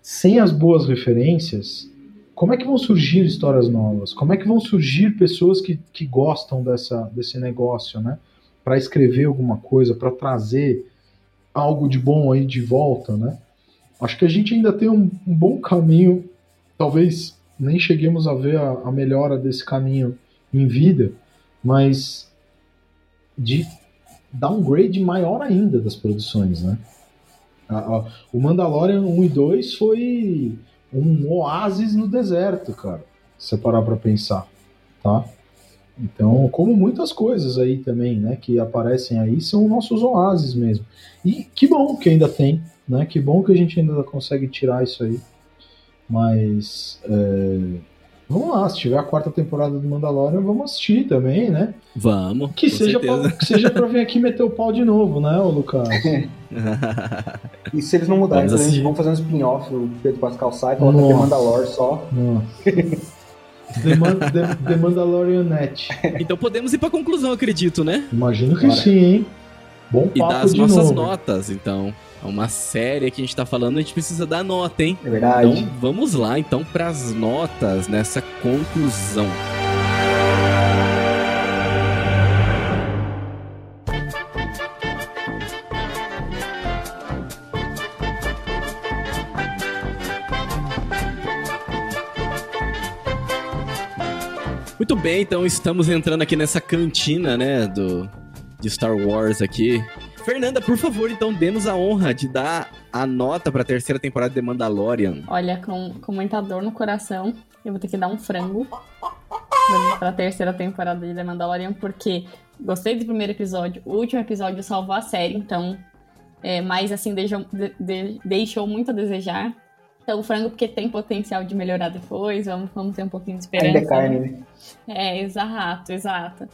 Sem as boas referências, como é que vão surgir histórias novas? Como é que vão surgir pessoas que, que gostam dessa, desse negócio, né? Para escrever alguma coisa, para trazer algo de bom aí de volta, né? Acho que a gente ainda tem um, um bom caminho, talvez nem cheguemos a ver a, a, melhora desse caminho em vida, mas de downgrade maior ainda das produções, né? A, a, o Mandalorian 1 e 2 foi um oásis no deserto, cara. Se você parar pra pensar, tá? Então, como muitas coisas aí também, né, que aparecem aí, são nossos oásis mesmo. E que bom que ainda tem, né? Que bom que a gente ainda consegue tirar isso aí. Mas é, vamos lá, se tiver a quarta temporada do Mandalorian, vamos assistir também, né?
Vamos.
Que, seja pra, que seja pra vir aqui meter o pau de novo, né, ô Lucas?
e se eles não mudarem, eles vão fazer um spin-off, o Pedro Pascal sai, coloca The Mandalor só.
The, Man The, The Mandalorian Net.
Então podemos ir pra conclusão, acredito, né?
Imagino que Bora. sim, hein? Bom papo
E das
de
nossas
novo.
notas, então. É uma série que a gente tá falando, a gente precisa dar nota, hein?
É verdade.
Então vamos lá, então, pras notas nessa conclusão. Muito bem, então estamos entrando aqui nessa cantina, né, do de Star Wars aqui. Fernanda, por favor, então, dê-nos a honra de dar a nota para a terceira temporada de Mandalorian.
Olha, com, com muita dor no coração, eu vou ter que dar um frango para a terceira temporada de The Mandalorian, porque gostei do primeiro episódio, o último episódio salvou a série, então, é, mas assim, deixou, de, de, deixou muito a desejar. Então, o frango, porque tem potencial de melhorar depois, vamos, vamos ter um pouquinho de esperança.
Ainda é carne, né?
É, exato, exato.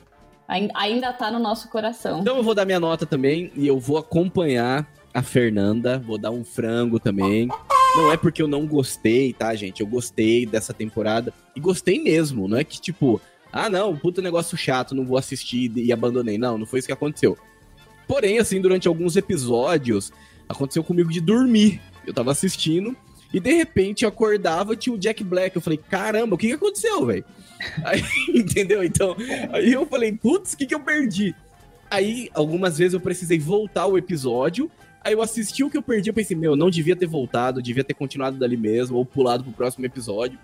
Ainda tá no nosso coração.
Então eu vou dar minha nota também e eu vou acompanhar a Fernanda, vou dar um frango também. Não é porque eu não gostei, tá, gente? Eu gostei dessa temporada e gostei mesmo, não é que tipo, ah, não, puta negócio chato, não vou assistir e abandonei. Não, não foi isso que aconteceu. Porém, assim, durante alguns episódios, aconteceu comigo de dormir. Eu tava assistindo e de repente eu acordava tinha o Jack Black. Eu falei, caramba, o que, que aconteceu, velho? Aí, entendeu? Então, aí eu falei, putz, o que, que eu perdi? Aí, algumas vezes eu precisei voltar o episódio. Aí eu assisti o que eu perdi, eu pensei, meu, não devia ter voltado, devia ter continuado dali mesmo, ou pulado pro próximo episódio.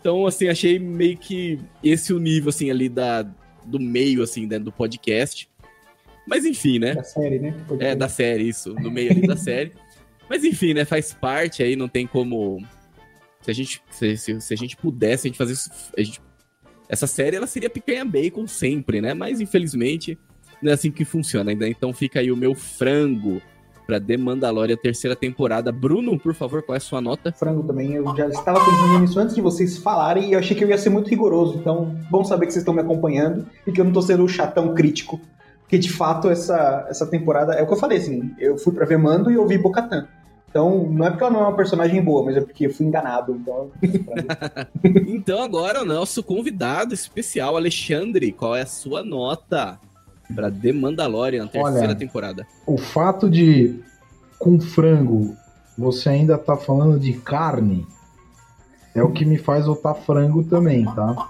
Então, assim, achei meio que esse o nível, assim, ali da, do meio, assim, dentro do podcast. Mas enfim, né?
Da série, né?
É, da série, isso, no meio ali da série. Mas enfim, né? Faz parte aí, não tem como. Se a gente, se, se, se a gente pudesse, a gente fazer isso. A gente, essa série ela seria picanha bacon sempre, né? Mas infelizmente não é assim que funciona ainda. Então fica aí o meu frango pra The Mandalorian terceira temporada. Bruno, por favor, qual é a sua nota?
Frango também. Eu já estava pensando nisso antes de vocês falarem e eu achei que eu ia ser muito rigoroso. Então, bom saber que vocês estão me acompanhando e que eu não tô sendo o chatão crítico. Porque de fato essa, essa temporada. É o que eu falei, assim. Eu fui pra ver Mando e eu vi Bocatan. Então, não é porque ela não é uma personagem boa, mas é porque eu fui enganado. Então,
então agora o nosso convidado especial, Alexandre, qual é a sua nota para The Mandalorian, terceira
Olha,
temporada?
O fato de, com frango, você ainda tá falando de carne, é o que me faz votar frango também, tá?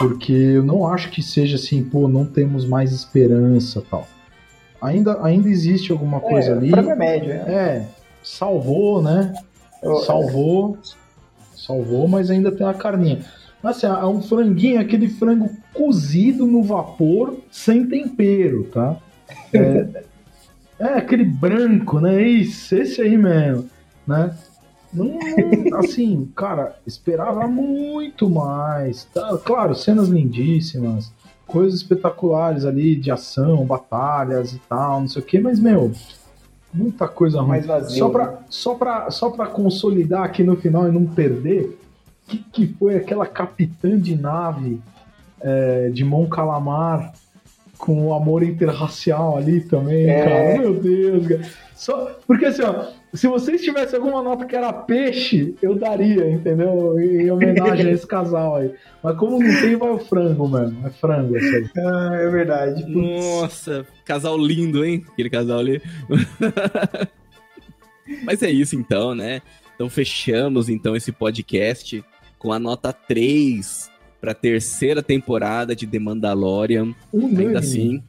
Porque eu não acho que seja assim, pô, não temos mais esperança tal. Ainda, ainda existe alguma coisa
é,
ali.
Frango é médio, é.
É, salvou, né? Salvou, salvou, mas ainda tem uma carninha. Assim, é um franguinho, aquele frango cozido no vapor, sem tempero, tá? É, é aquele branco, né? Isso, esse aí mesmo, né? Não, assim, cara, esperava muito mais. Tá? Claro, cenas lindíssimas, coisas espetaculares ali de ação, batalhas e tal, não sei o que, mas, meu, muita coisa ruim.
Mais vazio.
Só
né?
pra, só, pra, só pra consolidar aqui no final e não perder, que, que foi aquela capitã de nave é, de Mon Calamar com o amor interracial ali também,
É.
cara. Meu Deus, cara. Só, porque assim, ó, se vocês tivessem alguma nota que era peixe, eu daria, entendeu? Em homenagem a esse casal aí. Mas como não tem, vai o frango, mano. É frango esse aí.
Ah, é verdade. Putz.
Nossa, casal lindo, hein? Aquele casal ali. Mas é isso então, né? Então fechamos então esse podcast com a nota 3 para a terceira temporada de The Mandalorian.
Unânime.
Ainda assim,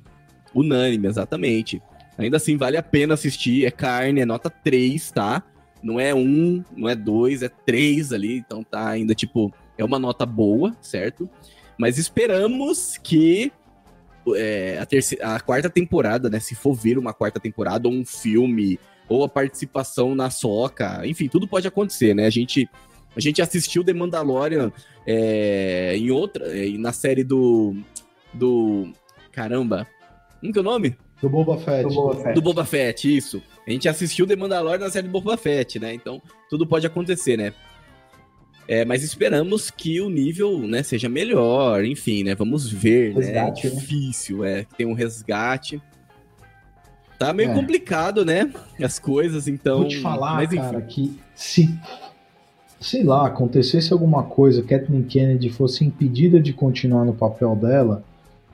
unânime, exatamente. Ainda assim, vale a pena assistir. É carne, é nota 3, tá? Não é um, não é dois, é três ali. Então tá ainda, tipo, é uma nota boa, certo? Mas esperamos que é, a, terceira, a quarta temporada, né? Se for vir uma quarta temporada, ou um filme, ou a participação na soca, enfim, tudo pode acontecer, né? A gente, a gente assistiu The Mandalorian é, em outra, é, na série do. Do. Caramba, como que é o nome?
Do Boba Fett.
Do Boba Fett.
Do Boba Fett, isso. A gente assistiu The Mandalorian na série do Boba Fett, né? Então, tudo pode acontecer, né? É, mas esperamos que o nível, né, seja melhor, enfim, né? Vamos ver,
Resgate,
né?
né?
Difícil, é, que tem um resgate. Tá meio
É.
complicado, né? As coisas, então.
Vou te falar,
mas, enfim.
cara, que se, sei lá, acontecesse alguma coisa, Kathleen Kennedy fosse impedida de continuar no papel dela,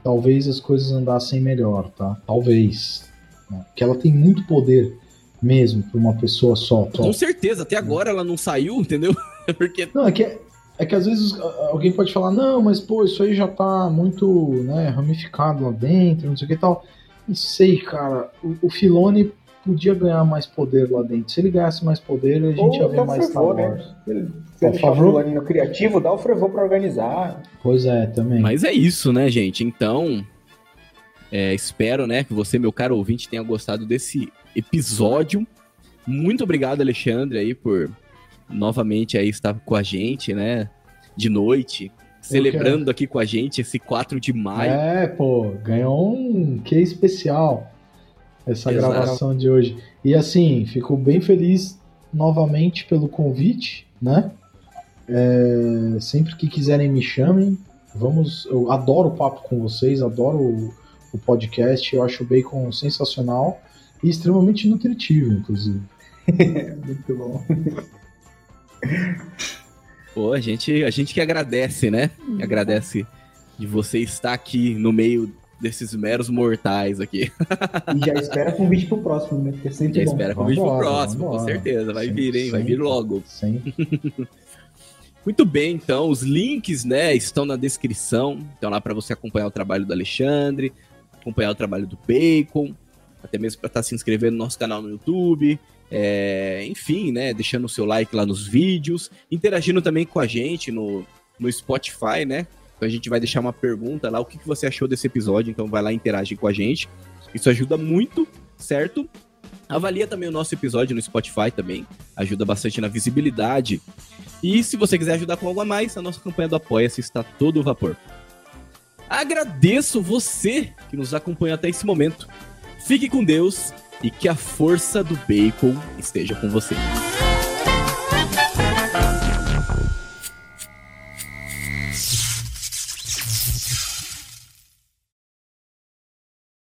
talvez as coisas andassem melhor, tá? Talvez. né? Porque ela tem muito poder mesmo pra uma pessoa só. só.
Com certeza, até agora ela não saiu, entendeu? Porque.
Não, é que, é que às vezes alguém pode falar, não, mas pô, isso aí já tá muito né, ramificado lá dentro, não sei o que tal. Não sei, cara. O, o Filone podia ganhar mais poder lá dentro. Se ele ganhasse mais poder, a gente
Ou
ia ver mais Star Wars.
né? Se ele o no criativo, dá o Frevô pra organizar.
Pois é, também.
Mas é isso, né, gente? Então, é, espero, né, que você, meu caro ouvinte, tenha gostado desse episódio. Muito obrigado, Alexandre, aí, por novamente aí estar com a gente, né, de noite, celebrando aqui com a gente esse 4 de maio.
É, pô, ganhou um que especial essa
Exato.
gravação de hoje. E assim, fico bem feliz novamente pelo convite, né? É, sempre que quiserem me chamem. Vamos, eu adoro o papo com vocês, adoro o, o podcast, eu acho o bacon sensacional e extremamente nutritivo, inclusive.
Muito bom.
Pô, a gente, a gente que agradece, né? Agradece de você estar aqui no meio desses meros mortais aqui.
E já espera convite pro próximo, né? Porque é sempre
Já
bom.
espera convite pro
Vambora,
próximo, com
vambora.
certeza. Vai
Sempre,
vir, hein? Vai vir logo.
Sempre.
Muito bem, então, os links, né, estão na descrição. Então lá para você acompanhar o trabalho do Alexandre, acompanhar o trabalho do Bacon, até mesmo para estar se inscrevendo no nosso canal no YouTube. é, enfim, né, deixando o seu like lá nos vídeos, interagindo também com a gente no, no Spotify, né? Então a gente vai deixar uma pergunta lá, o que, que você achou desse episódio, então vai lá interage com a gente. Isso ajuda muito, certo? Avalia também o nosso episódio no Spotify também, ajuda bastante na visibilidade. E se você quiser ajudar com algo a mais, a nossa campanha do Apoia-se está todo vapor. Agradeço você que nos acompanhou até esse momento. Fique com Deus e que a força do bacon esteja com você.